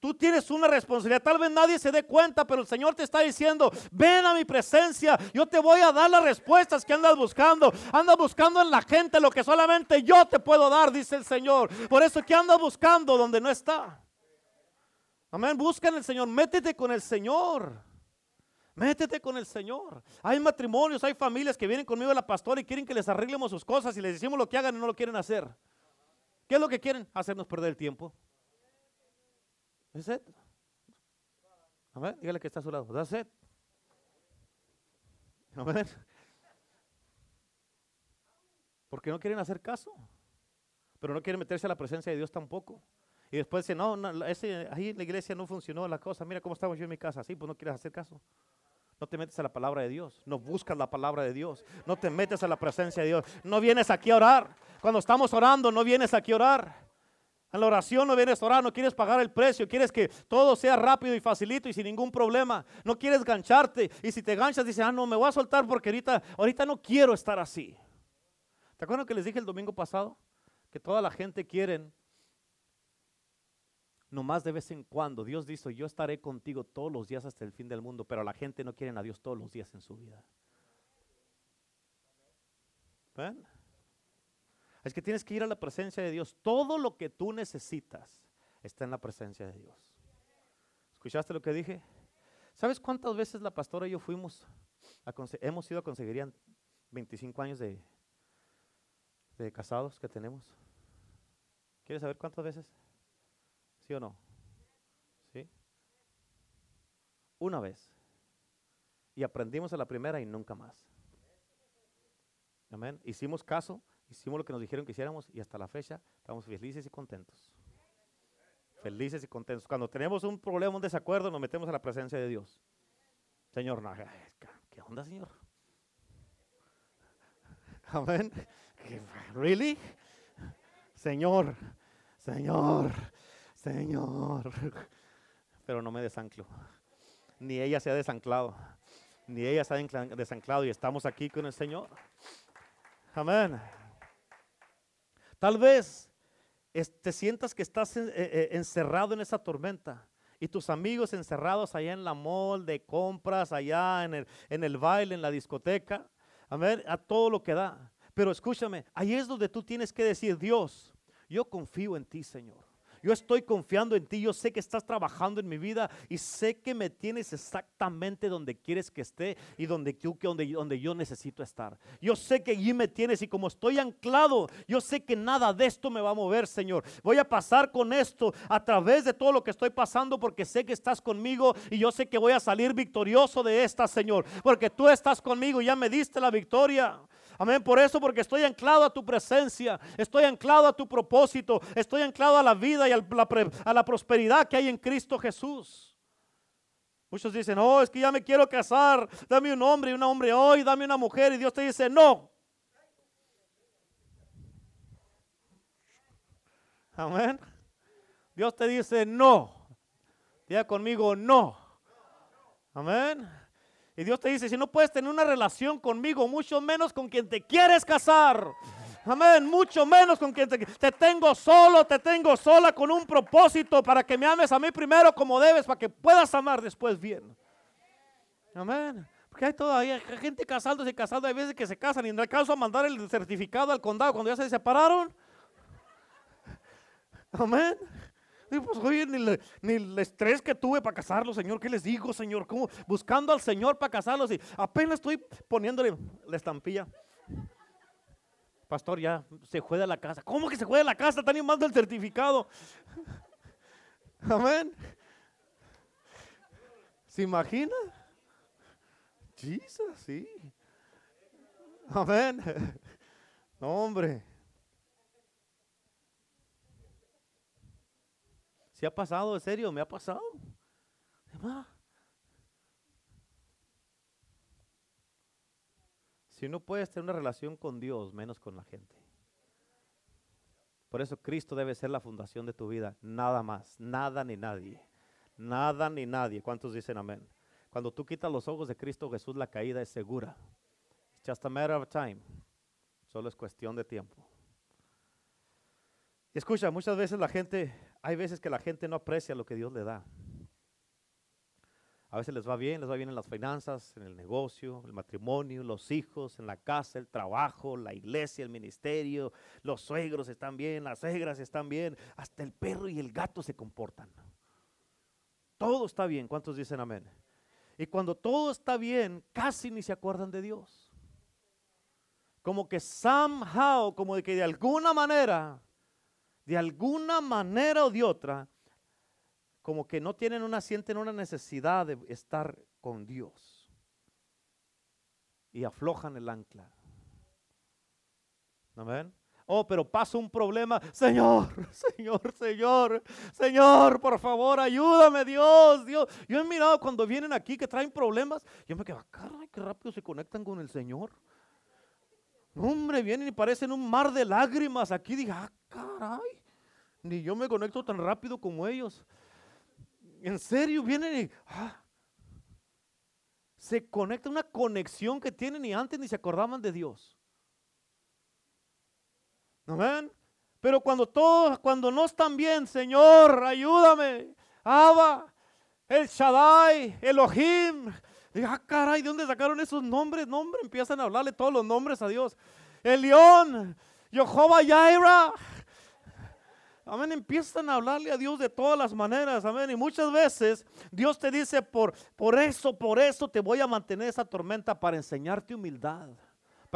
Tú tienes una responsabilidad. Tal vez nadie se dé cuenta, pero el Señor te está diciendo, ven a mi presencia. Yo te voy a dar las respuestas que andas buscando. Andas buscando en la gente lo que solamente yo te puedo dar, dice el Señor. Por eso que andas buscando donde no está. Amén. Busca en el Señor. Métete con el Señor. Métete con el Señor. Hay matrimonios, hay familias que vienen conmigo a la pastora y quieren que les arreglemos sus cosas y les decimos lo que hagan y no lo quieren hacer. ¿Qué es lo que quieren? Hacernos perder el tiempo. That's it. Amén. Dígale que está a su lado. That's it. Amén. Porque no quieren hacer caso. Pero no quieren meterse a la presencia de Dios tampoco. Y después dicen, no, no ese, ahí en la iglesia no funcionó la cosa. Mira cómo estamos yo en mi casa. Sí, pues no quieres hacer caso. No te metes a la palabra de Dios. No buscas la palabra de Dios. No te metes a la presencia de Dios. No vienes aquí a orar. Cuando estamos orando, no vienes aquí a orar. En la oración no vienes a orar, no quieres pagar el precio, quieres que todo sea rápido y facilito y sin ningún problema. No quieres gancharte y si te ganchas dices, ah, no, me voy a soltar porque ahorita, ahorita no quiero estar así. ¿Te acuerdas que les dije el domingo pasado? Que toda la gente quiere, nomás de vez en cuando. Dios dice, yo estaré contigo todos los días hasta el fin del mundo, pero la gente no quiere a Dios todos los días en su vida. ¿Ven? Es que tienes que ir a la presencia de Dios. Todo lo que tú necesitas está en la presencia de Dios. ¿Escuchaste lo que dije? ¿Sabes cuántas veces la pastora y yo fuimos, a hemos ido a conseguir 25 años de, de casados que tenemos? ¿Quieres saber cuántas veces? ¿Sí o no? ¿Sí? Una vez. Y aprendimos a la primera y nunca más. Amén. Hicimos caso Hicimos lo que nos dijeron que hiciéramos y hasta la fecha estamos felices y contentos. Felices y contentos. Cuando tenemos un problema, un desacuerdo, nos metemos a la presencia de Dios. Señor, ¿qué onda, Señor? Amén. ¿Really? Señor, Señor, Señor. Pero no me desanclo. Ni ella se ha desanclado. Ni ella se ha desanclado y estamos aquí con el Señor. Amén. Tal vez te sientas que estás eh, eh, encerrado en esa tormenta y tus amigos encerrados allá en la mall de compras, allá en el, en el baile, en la discoteca, a ver, a todo lo que da. Pero escúchame, ahí es donde tú tienes que decir, Dios, yo confío en ti, Señor. Yo estoy confiando en ti, yo sé que estás trabajando en mi vida y sé que me tienes exactamente donde quieres que esté y donde, donde, donde yo necesito estar. Yo sé que allí me tienes y como estoy anclado, yo sé que nada de esto me va a mover, Señor. Voy a pasar con esto a través de todo lo que estoy pasando porque sé que estás conmigo y yo sé que voy a salir victorioso de esta, Señor, porque tú estás conmigo y ya me diste la victoria. Amén. Por eso, porque estoy anclado a tu presencia, estoy anclado a tu propósito, estoy anclado a la vida y a la, prosperidad que hay en Cristo Jesús. Muchos dicen, oh, es que ya me quiero casar, dame un hombre y un hombre hoy, dame una mujer. Y Dios te dice, no. Amén. Dios te dice, no. Diga conmigo, no. Amén. Y Dios te dice, si no puedes tener una relación conmigo, mucho menos con quien te quieres casar. Amén, mucho menos con quien te, te, tengo solo, te tengo sola con un propósito para que me ames a mí primero como debes, para que puedas amar después bien. Amén. Porque hay todavía gente casándose y casando, hay veces que se casan y no alcanzo a mandar el certificado al condado cuando ya se separaron. Amén. Pues oye, ni, el estrés que tuve para casarlos, Señor, ¿qué les digo, Señor? ¿Cómo? Buscando al Señor para casarlos y apenas estoy poniéndole la estampilla. Pastor, ya se de la casa. ¿Cómo que se de la casa? Están llamando el certificado. Amén. ¿Se imagina? Jesus, sí. Amén. No, hombre. ¿Se ha pasado, en serio? ¿Me ha pasado? Si no puedes tener una relación con Dios, menos con la gente. Por eso Cristo debe ser la fundación de tu vida, nada más, nada ni nadie, nada ni nadie. ¿Cuántos dicen amén? Cuando tú quitas los ojos de Cristo Jesús, la caída es segura. It's just a matter of time. Solo es cuestión de tiempo. Escucha, muchas veces la gente, hay veces que la gente no aprecia lo que Dios le da. A veces les va bien, les va bien en las finanzas, en el negocio, el matrimonio, los hijos, en la casa, el trabajo, la iglesia, el ministerio, los suegros están bien, las suegras están bien, hasta el perro y el gato se comportan. Todo está bien, ¿cuántos dicen amén? Y cuando todo está bien, casi ni se acuerdan de Dios. Como que somehow, como de que de alguna manera, de alguna manera o de otra, como que no tienen una, sienten una necesidad de estar con Dios. Y aflojan el ancla. Amén. Oh, pero pasa un problema. Señor, Señor, Señor, Señor, por favor, ayúdame, Dios, Dios. Yo he mirado cuando vienen aquí que traen problemas. Yo me quedo, "Ah, caray, qué rápido se conectan con el Señor. Hombre, vienen y parecen un mar de lágrimas. Aquí dije, ah, caray. Ni yo me conecto tan rápido como ellos. En serio, vienen y ah, se conecta una conexión que tienen y antes ni se acordaban de Dios. Amén. Pero cuando todos, cuando no están bien, Señor, ayúdame. Abba, el Shaddai, Elohim. Diga, ah, caray, ¿de dónde sacaron esos nombres? Nombre, empiezan a hablarle todos los nombres a Dios. El León, Jehová Yaira. Amén, empiezan a hablarle a Dios de todas las maneras, amén. Y muchas veces Dios te dice, por, por eso, por eso te voy a mantener esa tormenta para enseñarte humildad.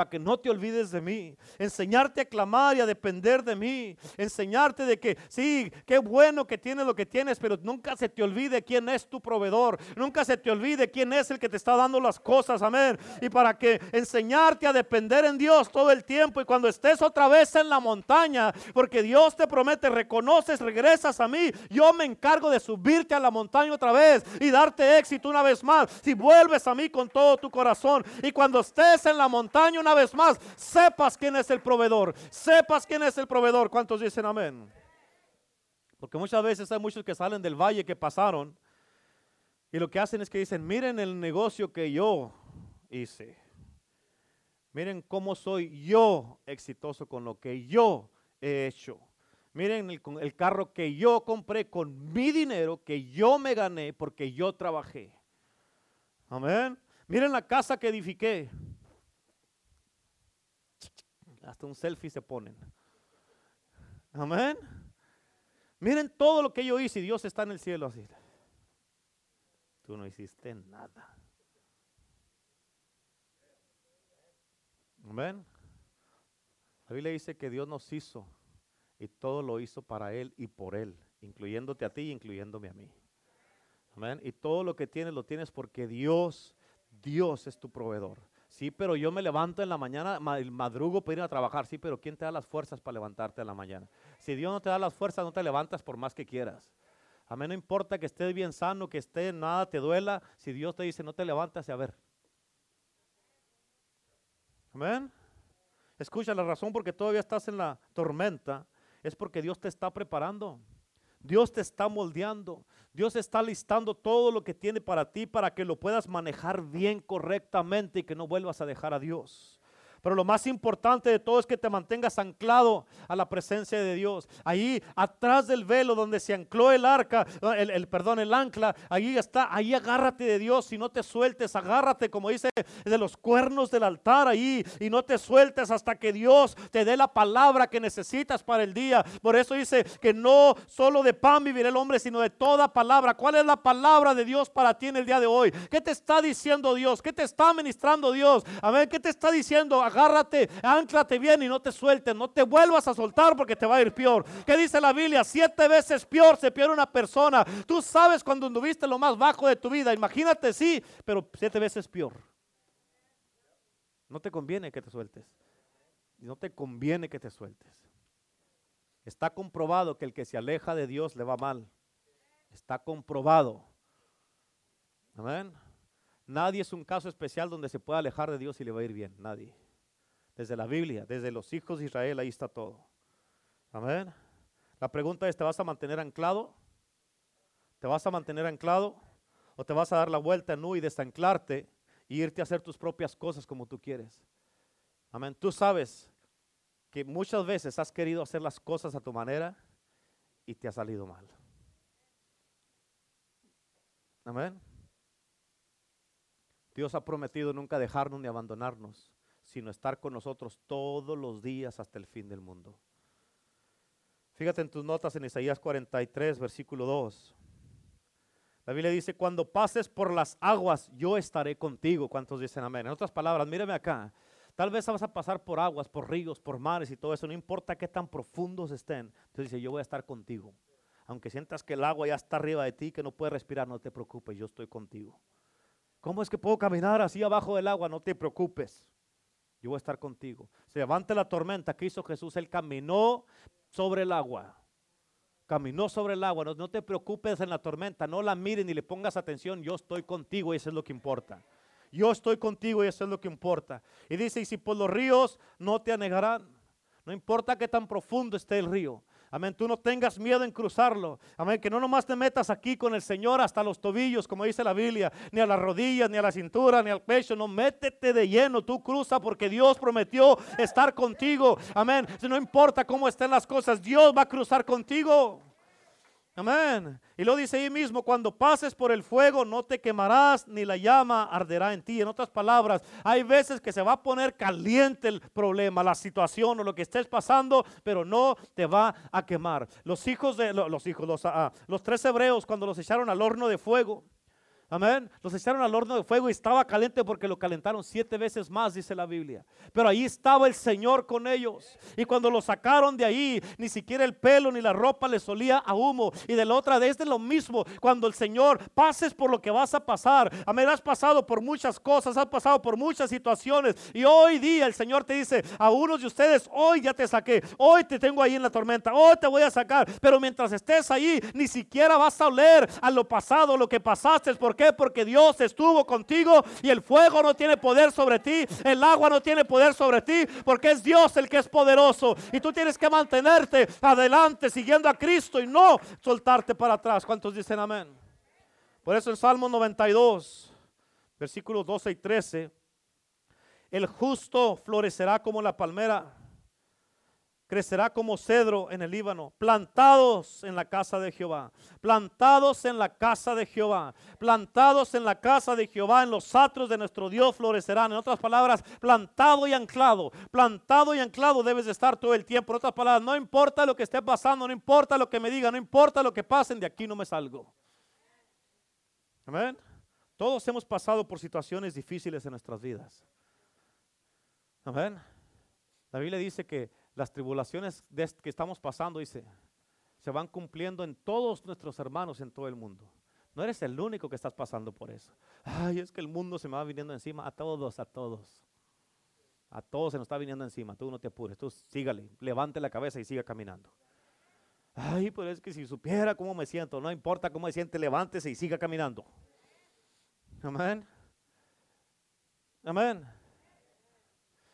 Para que no te olvides de mí, enseñarte a clamar y a depender de mí, enseñarte de que sí, qué bueno que tienes lo que tienes, pero nunca se te olvide quién es tu proveedor, nunca se te olvide quién es el que te está dando las cosas, amén. Y para que enseñarte a depender en Dios todo el tiempo y cuando estés otra vez en la montaña, porque Dios te promete, reconoces, regresas a mí, yo me encargo de subirte a la montaña otra vez y darte éxito una vez más. Si vuelves a mí con todo tu corazón y cuando estés en la montaña una vez más, sepas quién es el proveedor, sepas quién es el proveedor. ¿Cuántos dicen amén? Porque muchas veces hay muchos que salen del valle que pasaron y lo que hacen es que dicen, miren el negocio que yo hice. Miren cómo soy yo exitoso con lo que yo he hecho. Miren el, el carro que yo compré con mi dinero, que yo me gané porque yo trabajé. Amén. Miren la casa que edifiqué. Hasta un selfie se ponen. Amén. Miren todo lo que yo hice y Dios está en el cielo así. Tú no hiciste nada. Amén. La Biblia dice que Dios nos hizo y todo lo hizo para Él y por Él, incluyéndote a ti y incluyéndome a mí. Amén. Y todo lo que tienes lo tienes porque Dios, Dios es tu proveedor. Sí, pero yo me levanto en la mañana, ma- madrugo para ir a trabajar. Sí, pero ¿quién te da las fuerzas para levantarte en la mañana? Si Dios no te da las fuerzas, no te levantas por más que quieras. Amén, no importa que estés bien sano, que esté nada te duela. Si Dios te dice no te levantas, a ver. Amén. Escucha, la razón porque todavía estás en la tormenta es porque Dios te está preparando. Dios te está moldeando. Dios está listando todo lo que tiene para ti para que lo puedas manejar bien correctamente y que no vuelvas a dejar a Dios. Pero lo más importante de todo es que te mantengas anclado a la presencia de Dios. Ahí atrás del velo donde se ancló el arca, el, perdón, el ancla, ahí está, ahí agárrate de Dios y no te sueltes, agárrate como dice de los cuernos del altar ahí y no te sueltes hasta que Dios te dé la palabra que necesitas para el día. Por eso dice que no solo de pan vivirá el hombre, sino de toda palabra. ¿Cuál es la palabra de Dios para ti en el día de hoy? ¿Qué te está diciendo Dios? ¿Qué te está ministrando Dios? A ver, ¿qué te está diciendo? Agárrate, anclate bien y no te sueltes, no te vuelvas a soltar porque te va a ir peor. ¿Qué dice la Biblia? Siete veces peor se pierde una persona. Tú sabes cuando anduviste lo más bajo de tu vida, imagínate, sí, pero siete veces peor. No te conviene que te sueltes. No te conviene que te sueltes. Está comprobado que el que se aleja de Dios le va mal. Está comprobado. Amén. Nadie es un caso especial donde se pueda alejar de Dios y le va a ir bien. Nadie desde la Biblia, desde los hijos de Israel, ahí está todo. Amén. La pregunta es, ¿te vas a mantener anclado? ¿Te vas a mantener anclado? ¿O te vas a dar la vuelta en U y desanclarte y irte a hacer tus propias cosas como tú quieres? Amén. Tú sabes que muchas veces has querido hacer las cosas a tu manera y te ha salido mal. Amén. Dios ha prometido nunca dejarnos ni abandonarnos sino estar con nosotros todos los días hasta el fin del mundo. Fíjate en tus notas en Isaías 43, versículo 2. La Biblia dice, cuando pases por las aguas, yo estaré contigo. ¿Cuántos dicen amén? En otras palabras, mírame acá. Tal vez vas a pasar por aguas, por ríos, por mares y todo eso. No importa qué tan profundos estén. Entonces dice, yo voy a estar contigo. Aunque sientas que el agua ya está arriba de ti, que no puedes respirar, no te preocupes, yo estoy contigo. ¿Cómo es que puedo caminar así abajo del agua? No te preocupes yo voy a estar contigo. Se levante la tormenta que hizo Jesús, Él caminó sobre el agua. Caminó sobre el agua. No, te preocupes en la tormenta, no la mires ni le pongas atención. Yo estoy contigo y eso es lo que importa. Yo estoy contigo y eso es lo que importa. Y dice, y si por los ríos no te anegarán, no importa qué tan profundo esté el río, Amén. Tú no tengas miedo en cruzarlo. Amén. Que no nomás te metas aquí con el Señor hasta los tobillos, como dice la Biblia, ni a las rodillas, ni a la cintura, ni al pecho. No, métete de lleno. Tú cruza porque Dios prometió estar contigo. Amén. No importa cómo estén las cosas, Dios va a cruzar contigo. Amén. Y lo dice ahí mismo, cuando pases por el fuego no te quemarás ni la llama arderá en ti. En otras palabras, hay veces que se va a poner caliente el problema, la situación o lo que estés pasando, pero no te va a quemar. Los hijos de los hijos, los, ah, los tres hebreos cuando los echaron al horno de fuego, Amén. Los echaron al horno de fuego y estaba caliente porque lo calentaron siete veces más, dice la Biblia. Pero ahí estaba el Señor con ellos. Y cuando lo sacaron de ahí, ni siquiera el pelo ni la ropa les olía a humo. Y de la otra vez de lo mismo. Cuando el Señor pases por lo que vas a pasar. Amén. Has pasado por muchas cosas, has pasado por muchas situaciones. Y hoy día el Señor te dice a unos de ustedes, hoy ya te saqué. Hoy te tengo ahí en la tormenta. Hoy te voy a sacar. Pero mientras estés ahí, ni siquiera vas a oler a lo pasado, lo que pasaste. Porque Porque Dios estuvo contigo y el fuego no tiene poder sobre ti, el agua no tiene poder sobre ti, porque es Dios el que es poderoso. Y tú tienes que mantenerte adelante siguiendo a Cristo y no soltarte para atrás. ¿Cuántos dicen amén? Por eso en Salmo 92, versículos 12 y 13, el justo florecerá como la palmera crecerá como cedro en el Líbano, plantados en la casa de Jehová, plantados en la casa de Jehová, plantados en la casa de Jehová, en los atros de nuestro Dios florecerán. En otras palabras, plantado y anclado, plantado y anclado debes de estar todo el tiempo. En otras palabras, no importa lo que esté pasando, no importa lo que me digan, no importa lo que pasen, de aquí no me salgo. Amén. Todos hemos pasado por situaciones difíciles en nuestras vidas. Amén. La Biblia dice que las tribulaciones que estamos pasando, dice, se van cumpliendo en todos nuestros hermanos en todo el mundo. No eres el único que estás pasando por eso. Ay, es que el mundo se me va viniendo encima a todos, a todos. A todos se nos está viniendo encima. Tú no te apures, tú sígale, levante la cabeza y siga caminando. Ay, pero es que si supiera cómo me siento, no importa cómo me siente, levántese y siga caminando. Amén. Amén.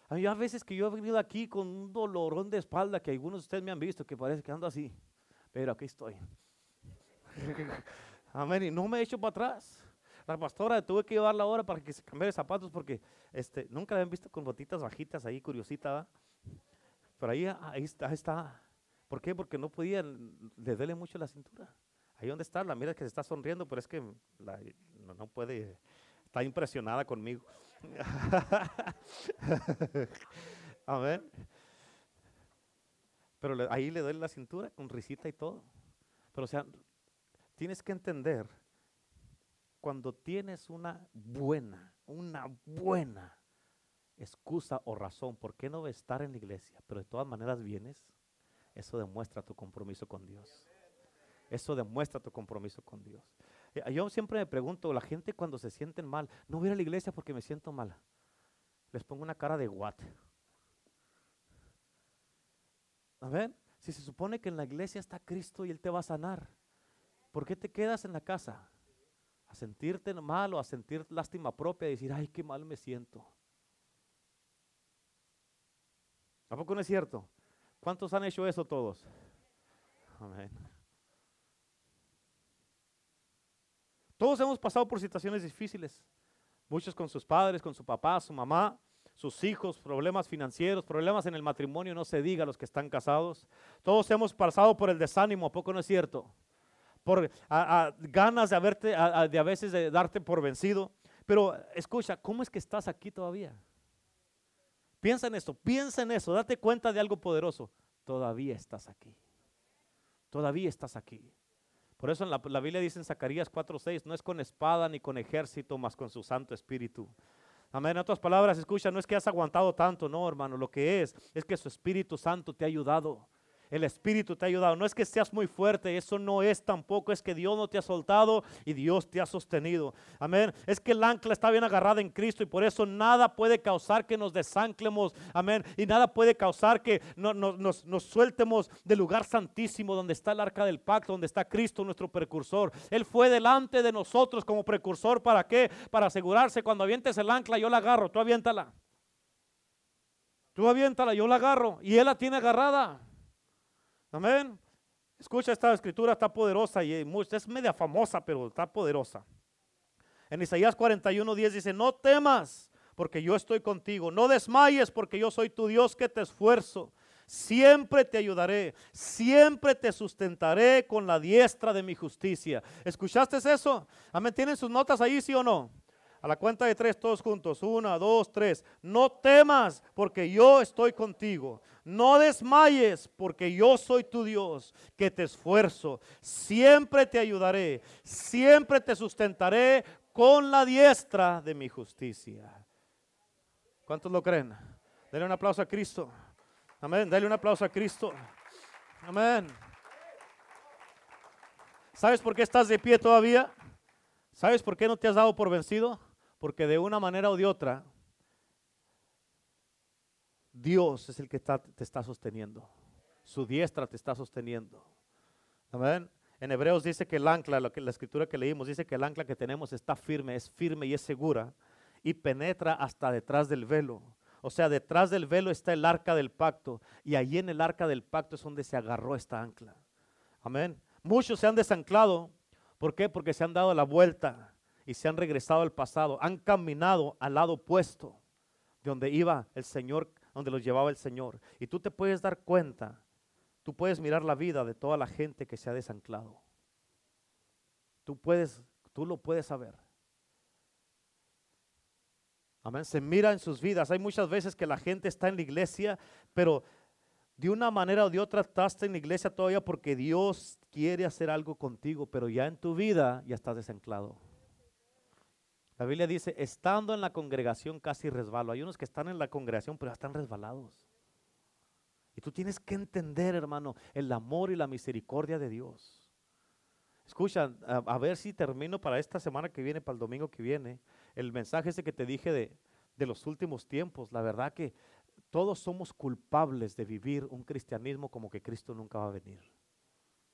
Hay a veces que yo he venido aquí con un dolorón de espalda que algunos de ustedes me han visto que parece que ando así, pero aquí estoy. Amén, y no me he hecho para atrás. La pastora tuve que llevarla ahora para que se cambiara zapatos porque este, nunca la habían visto con botitas bajitas ahí, curiosita. ¿va? Pero ahí, ahí, está, ahí está. ¿Por qué? Porque no podía, le duele mucho la cintura. Ahí donde está, la mira que se está sonriendo, pero es que la- no, no puede, está impresionada conmigo. Amén. Pero ahí le duele la cintura con risita y todo. Pero o sea, tienes que entender, cuando tienes una buena, una buena excusa o razón por qué no estar en la iglesia, pero de todas maneras vienes, eso demuestra tu compromiso con Dios. Eso demuestra tu compromiso con Dios. Eh, Yo siempre me pregunto, la gente cuando se sienten mal, no voy a ir a la iglesia porque me siento mal. Les pongo una cara de what. A ver, si se supone que en la iglesia está Cristo y Él te va a sanar, ¿por qué te quedas en la casa? A sentirte mal o a sentir lástima propia y decir, ay, qué mal me siento. ¿A poco no es cierto? ¿Cuántos han hecho eso todos? Amén. Todos hemos pasado por situaciones difíciles. Muchos con sus padres, con su papá, su mamá, sus hijos, problemas financieros, problemas en el matrimonio, no se diga los que están casados. Todos hemos pasado por el desánimo, ¿a poco no es cierto? Por ganas de, haberte, a, a- de a veces de darte por vencido. Pero escucha, ¿cómo es que estás aquí todavía? Piensa en esto, piensa en eso, date cuenta de algo poderoso. Todavía estás aquí. Todavía estás aquí. Por eso en la, la Biblia dice en Zacarías 4:6, no es con espada ni con ejército, más con su Santo Espíritu. Amén. En otras palabras, escucha, no es que has aguantado tanto, no, hermano. Lo que es, es que su Espíritu Santo te ha ayudado. El Espíritu te ha ayudado. No es que seas muy fuerte, eso no es tampoco. Es que Dios no te ha soltado y Dios te ha sostenido. Amén. Es que el ancla está bien agarrada en Cristo y por eso nada puede causar que nos desanclemos. Amén. Y nada puede causar que no- no- nos, nos sueltemos del lugar santísimo donde está el arca del pacto, donde está Cristo nuestro precursor. Él fue delante de nosotros como precursor. ¿Para qué? Para asegurarse cuando avientes el ancla, yo la agarro. Tú aviéntala. Tú aviéntala, yo la agarro. Y Él la tiene agarrada. Amén. Escucha, esta escritura está poderosa y mucha- es media famosa, pero está poderosa. En Isaías 41, 10 dice, no temas porque yo estoy contigo, no desmayes porque yo soy tu Dios que te esfuerzo. Siempre te ayudaré, siempre te sustentaré con la diestra de mi justicia. ¿Escuchaste eso? Amén. ¿Tienen sus notas ahí, sí o no? A la cuenta de tres, todos juntos. Una, dos, tres. No temas, porque yo estoy contigo. No desmayes, porque yo soy tu Dios, que te esfuerzo. Siempre te ayudaré. Siempre te sustentaré con la diestra de mi justicia. ¿Cuántos lo creen? Denle un aplauso a Cristo. Amén. Dale un aplauso a Cristo. Amén. ¿Sabes por qué estás de pie todavía? ¿Sabes por qué no te has dado por vencido? Porque de una manera o de otra, Dios es el que te está sosteniendo. Su diestra te está sosteniendo. Amén. En Hebreos dice que el ancla, que, la escritura que leímos, dice que el ancla que tenemos está firme, es firme y es segura y penetra hasta detrás del velo. O sea, detrás del velo está el arca del pacto y allí en el arca del pacto es donde se agarró esta ancla. Amén. Muchos se han desanclado. ¿Por qué? Porque se han dado la vuelta y se han regresado al pasado. Han caminado al lado opuesto de donde iba el Señor, donde los llevaba el Señor. Y tú te puedes dar cuenta, tú puedes mirar la vida de toda la gente que se ha desanclado. Tú puedes, tú lo puedes saber. Amén. Se mira en sus vidas. Hay muchas veces que la gente está en la iglesia, pero de una manera o de otra estás en la iglesia todavía porque Dios quiere hacer algo contigo, pero ya en tu vida ya estás desanclado. La Biblia dice, estando en la congregación casi resbalo. Hay unos que están en la congregación, pero ya están resbalados. Y tú tienes que entender, hermano, el amor y la misericordia de Dios. Escucha, a, a ver si termino para esta semana que viene, para el domingo que viene, el mensaje ese que te dije de, de los últimos tiempos. La verdad que todos somos culpables de vivir un cristianismo como que Cristo nunca va a venir.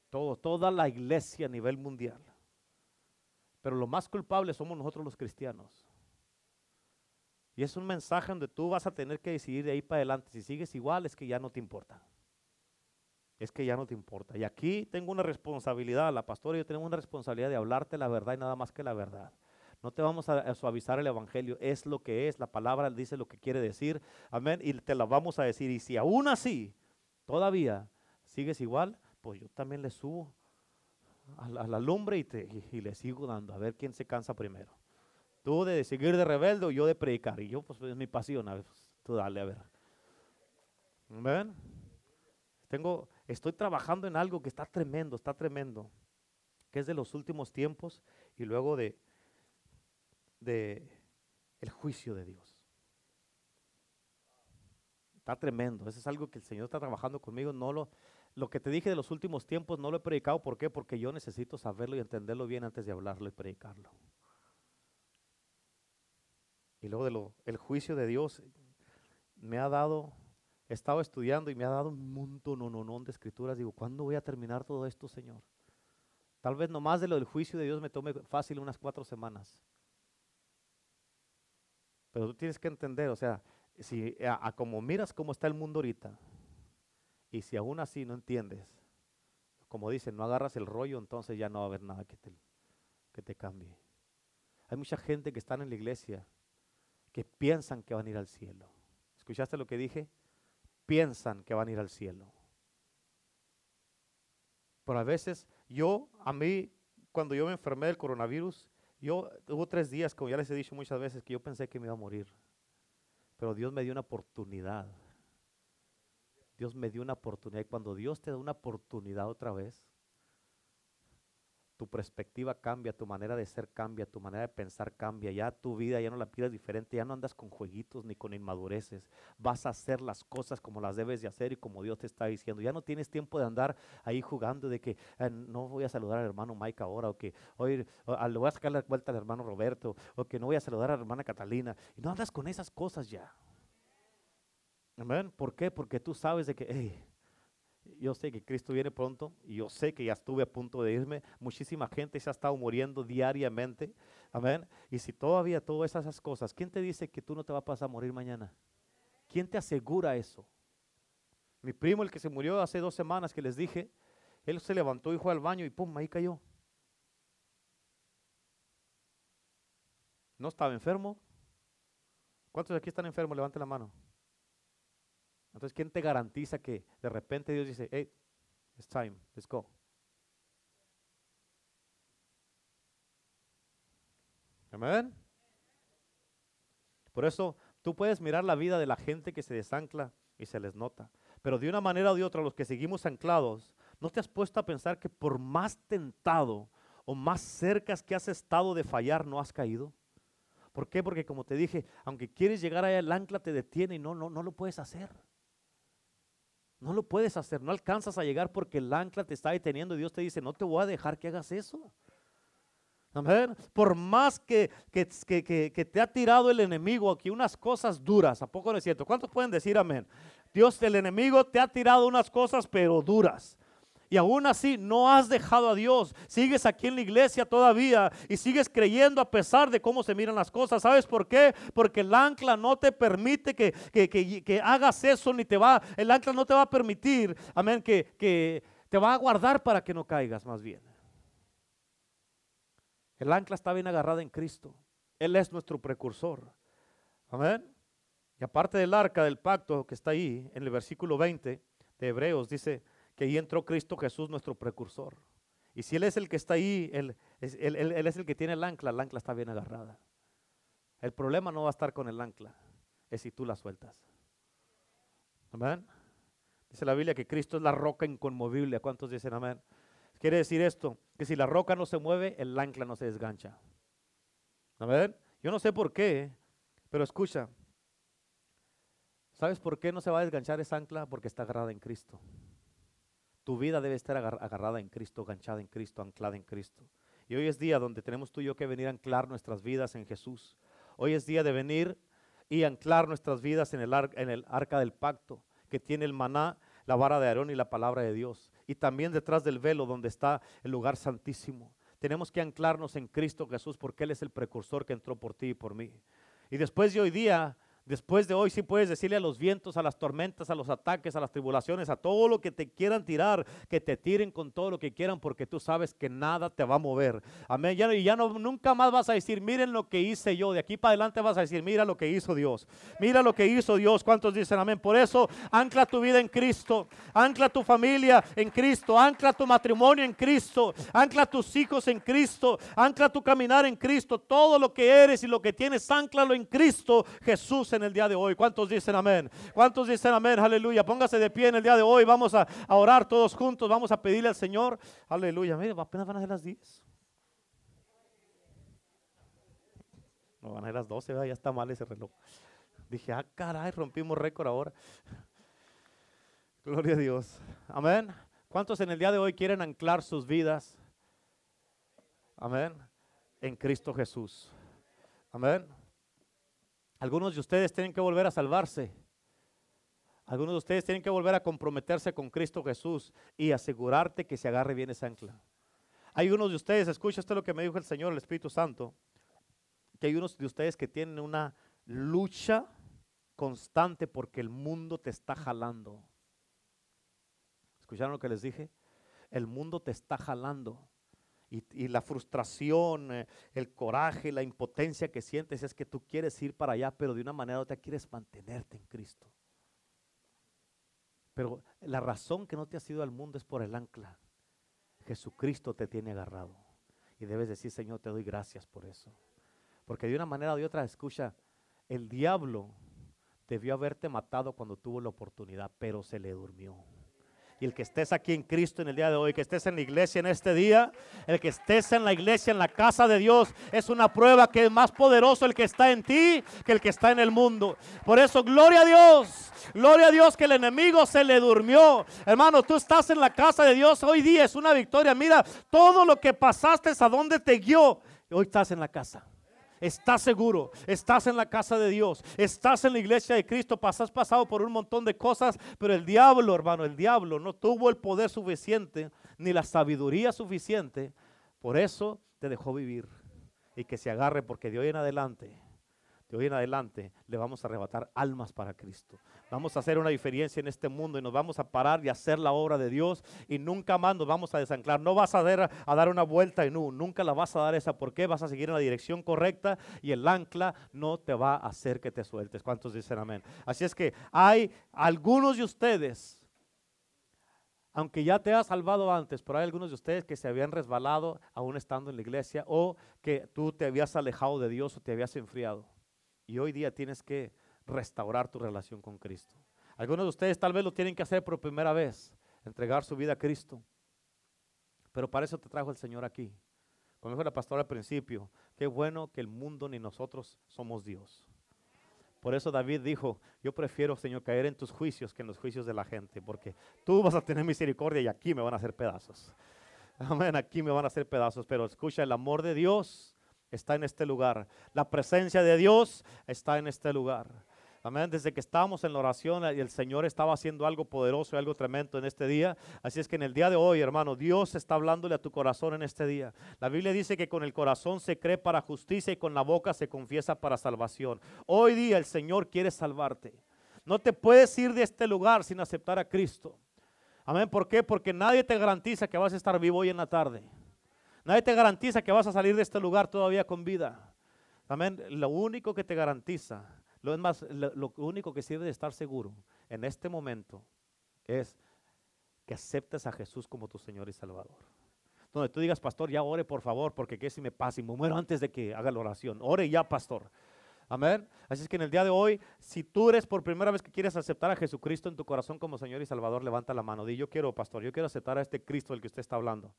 Todo, toda la iglesia a nivel mundial. Pero lo más culpable somos nosotros los cristianos. Y es un mensaje donde tú vas a tener que decidir de ahí para adelante. Si sigues igual es que ya no te importa. Es que ya no te importa. Y aquí tengo una responsabilidad, la pastora y yo tenemos una responsabilidad de hablarte la verdad y nada más que la verdad. No te vamos a, suavizar el Evangelio, es lo que es, la palabra dice lo que quiere decir, amén, y te la vamos a decir. Y si aún así, todavía sigues igual, pues yo también le subo a la, lumbre y, te, y, le sigo dando, a ver quién se cansa primero. Tú de seguir de rebelde o yo de predicar, y yo pues es mi pasión, a ver, pues, tú dale, a ver. ¿Ven? Tengo, estoy trabajando en algo que está tremendo, está tremendo, que es de los últimos tiempos y luego de, de el juicio de Dios. Está tremendo, eso es algo que el Señor está trabajando conmigo, no lo, lo que te dije de los últimos tiempos no lo he predicado, ¿por qué? Porque yo necesito saberlo y entenderlo bien antes de hablarlo y predicarlo. Y luego de lo, el juicio de Dios me ha dado he estado estudiando y me ha dado un montón no, no, de escrituras. Digo, ¿cuándo voy a terminar todo esto, Señor? Tal vez nomás de lo del juicio de Dios me tome fácil unas cuatro semanas. Pero tú tienes que entender, o sea, si a, como miras cómo está el mundo ahorita, y si aún así no entiendes, como dicen, no agarras el rollo, entonces ya no va a haber nada que te, que te cambie. Hay mucha gente que está en la iglesia que piensan que van a ir al cielo. ¿Escuchaste lo que dije? piensan que van a ir al cielo. Pero a veces yo, a mí, cuando yo me enfermé del coronavirus, yo hubo tres días, como ya les he dicho muchas veces, que yo pensé que me iba a morir. Pero Dios me dio una oportunidad. Dios me dio una oportunidad. Y cuando Dios te da una oportunidad otra vez, tu perspectiva cambia, tu manera de ser cambia, tu manera de pensar cambia, ya tu vida ya no la pidas diferente, ya no andas con jueguitos ni con inmadureces, vas a hacer las cosas como las debes de hacer y como Dios te está diciendo, ya no tienes tiempo de andar ahí jugando de que ah, no voy a saludar al hermano Mike ahora, o que hoy ah, le voy a sacar la vuelta al hermano Roberto, o que no voy a saludar a la hermana Catalina, y no andas con esas cosas ya. Amén. ¿Por qué? Porque tú sabes de que, yo sé que Cristo viene pronto y yo sé que ya estuve a punto de irme. Muchísima gente se ha estado muriendo diariamente. Amén. Y si todavía todas esas cosas, ¿quién te dice que tú no te vas a morir mañana? ¿Quién te asegura eso? Mi primo, el que se murió hace dos semanas que les dije, él se levantó y fue al baño y pum, ahí cayó. No estaba enfermo. ¿Cuántos de aquí están enfermos? Levante la mano. Entonces, ¿quién te garantiza que de repente Dios dice, hey, it's time, let's go? Amén. Por eso tú puedes mirar la vida de la gente que se desancla y se les nota. Pero de una manera o de otra, los que seguimos anclados, ¿no te has puesto a pensar que por más tentado o más cerca que has estado de fallar, no has caído? ¿Por qué? Porque como te dije, aunque quieres llegar allá, el ancla te detiene y no, no, no lo puedes hacer. No lo puedes hacer, no alcanzas a llegar porque el ancla te está deteniendo y Dios te dice, no te voy a dejar que hagas eso. Amén. Por más que, que, que, te ha tirado el enemigo aquí unas cosas duras, ¿a poco no es cierto? ¿Cuántos pueden decir amén? Dios, el enemigo te ha tirado unas cosas pero duras. Y aún así no has dejado a Dios. Sigues aquí en la iglesia todavía y sigues creyendo a pesar de cómo se miran las cosas. ¿Sabes por qué? Porque el ancla no te permite que, que, hagas eso, ni te va, el ancla no te va a permitir, amén, que, que te va a guardar para que no caigas más bien. El ancla está bien agarrada en Cristo. Él es nuestro precursor. Amén. Y aparte del arca del pacto que está ahí, en el versículo 20 de Hebreos, dice, que ahí entró Cristo Jesús, nuestro precursor. Y si Él es el que está ahí, él, es, el que tiene el ancla, el ancla está bien agarrada. El problema no va a estar con el ancla, es si tú la sueltas. Amén. Dice la Biblia que Cristo es la roca inconmovible. ¿Cuántos dicen amén? Quiere decir esto, que si la roca no se mueve, el ancla no se desgancha. Amén. Yo no sé por qué, pero escucha. ¿Sabes por qué no se va a desganchar esa ancla? Porque está agarrada en Cristo. Tu vida debe estar agarrada en Cristo, ganchada en Cristo, anclada en Cristo. Y hoy es día donde tenemos tú y yo que venir a anclar nuestras vidas en Jesús. Hoy es día de venir y anclar nuestras vidas en el, en el arca del pacto, que tiene el maná, la vara de Aarón y la palabra de Dios. Y también detrás del velo donde está el lugar santísimo. Tenemos que anclarnos en Cristo Jesús porque Él es el precursor que entró por ti y por mí. Y después de hoy día Después de hoy sí puedes decirle a los vientos, a las tormentas, a los ataques, a las tribulaciones, a todo lo que te quieran tirar, que te tiren con todo lo que quieran, porque tú sabes que nada te va a mover. Amén. Y ya no, nunca más vas a decir, miren lo que hice yo. De aquí para adelante vas a decir, mira lo que hizo Dios. Mira lo que hizo Dios. ¿Cuántos dicen amén? Por eso ancla tu vida en Cristo. Ancla tu familia en Cristo. Ancla tu matrimonio en Cristo. Ancla tus hijos en Cristo. Ancla tu caminar en Cristo. Todo lo que eres y lo que tienes, anclalo en Cristo Jesús en el día de hoy. ¿Cuántos dicen amén? ¿Cuántos dicen amén? Aleluya. Póngase de pie en el día de hoy. Vamos a, orar todos juntos. Vamos a pedirle al Señor. Aleluya. Mire, apenas van a ser las 10. No van a ser las 12, ya está mal ese reloj. Dije, ah, caray, rompimos récord ahora. Gloria a Dios. Amén. ¿Cuántos en el día de hoy quieren anclar sus vidas? Amén. En Cristo Jesús. Amén. Algunos de ustedes tienen que volver a salvarse. Algunos de ustedes tienen que volver a comprometerse con Cristo Jesús y asegurarte que se agarre bien esa ancla. Hay unos de ustedes, escucha esto lo que me dijo el Señor, el Espíritu Santo, que hay unos de ustedes que tienen una lucha constante porque el mundo te está jalando. ¿Escucharon lo que les dije? El mundo te está jalando y, la frustración, eh, el coraje, la impotencia que sientes es que tú quieres ir para allá, pero de una manera u otra quieres mantenerte en Cristo. Pero la razón que no te has ido al mundo es por el ancla. Jesucristo te tiene agarrado. Y debes decir, Señor, te doy gracias por eso. Porque de una manera u otra, escucha, el diablo debió haberte matado cuando tuvo la oportunidad, pero se le durmió y el que estés aquí en Cristo en el día de hoy, que estés en la iglesia en este día, el que estés en la iglesia, en la casa de Dios, es una prueba que es más poderoso el que está en ti que el que está en el mundo. Por eso, gloria a Dios, gloria a Dios que el enemigo se le durmió. Hermano, tú estás en la casa de Dios, hoy día es una victoria. Mira, todo lo que pasaste, a dónde te guió, hoy estás en la casa. Estás seguro, estás en la casa de Dios, estás en la iglesia de Cristo, has pasado por un montón de cosas, pero el diablo, hermano, el diablo no tuvo el poder suficiente ni la sabiduría suficiente, por eso te dejó vivir. Y que se agarre porque de hoy en adelante de hoy en adelante le vamos a arrebatar almas para Cristo. Vamos a hacer una diferencia en este mundo y nos vamos a parar y hacer la obra de Dios y nunca más nos vamos a desanclar. No vas a dar, a dar una vuelta en un, nunca la vas a dar esa. ¿Por qué? Vas a seguir en la dirección correcta y el ancla no te va a hacer que te sueltes. ¿Cuántos dicen amén? Así es que hay algunos de ustedes aunque ya te has salvado antes, pero hay algunos de ustedes que se habían resbalado aún estando en la iglesia o que tú te habías alejado de Dios o te habías enfriado. Y hoy día tienes que restaurar tu relación con Cristo. Algunos de ustedes tal vez lo tienen que hacer por primera vez, entregar su vida a Cristo. Pero para eso te trajo el Señor aquí. Como dijo la pastora al principio, qué bueno que el mundo ni nosotros somos Dios. Por eso David dijo, yo prefiero, Señor, caer en tus juicios que en los juicios de la gente, porque tú vas a tener misericordia y aquí me van a hacer pedazos. Amén, aquí me van a hacer pedazos, pero escucha, el amor de Dios está en este lugar. La presencia de Dios está en este lugar. Amén. Desde que estábamos en la oración y el Señor estaba haciendo algo poderoso y algo tremendo en este día. Así es que en el día de hoy, hermano, Dios está hablándole a tu corazón en este día. La Biblia dice que con el corazón se cree para justicia y con la boca se confiesa para salvación. Hoy día el Señor quiere salvarte. No te puedes ir de este lugar sin aceptar a Cristo. Amén. ¿Por qué? Porque nadie te garantiza que vas a estar vivo hoy en la tarde. Nadie te garantiza que vas a salir de este lugar todavía con vida. Amén. Lo único que te garantiza, lo, más, lo, único que sirve de estar seguro en este momento es que aceptes a Jesús como tu Señor y Salvador. Donde tú digas, pastor, ya ore por favor, porque qué si me pasa y me muero antes de que haga la oración. Ore ya, pastor. Amén. Así es que en el día de hoy, si tú eres por primera vez que quieres aceptar a Jesucristo en tu corazón como Señor y Salvador, levanta la mano. Di, yo quiero, pastor, yo quiero aceptar a este Cristo del que usted está hablando.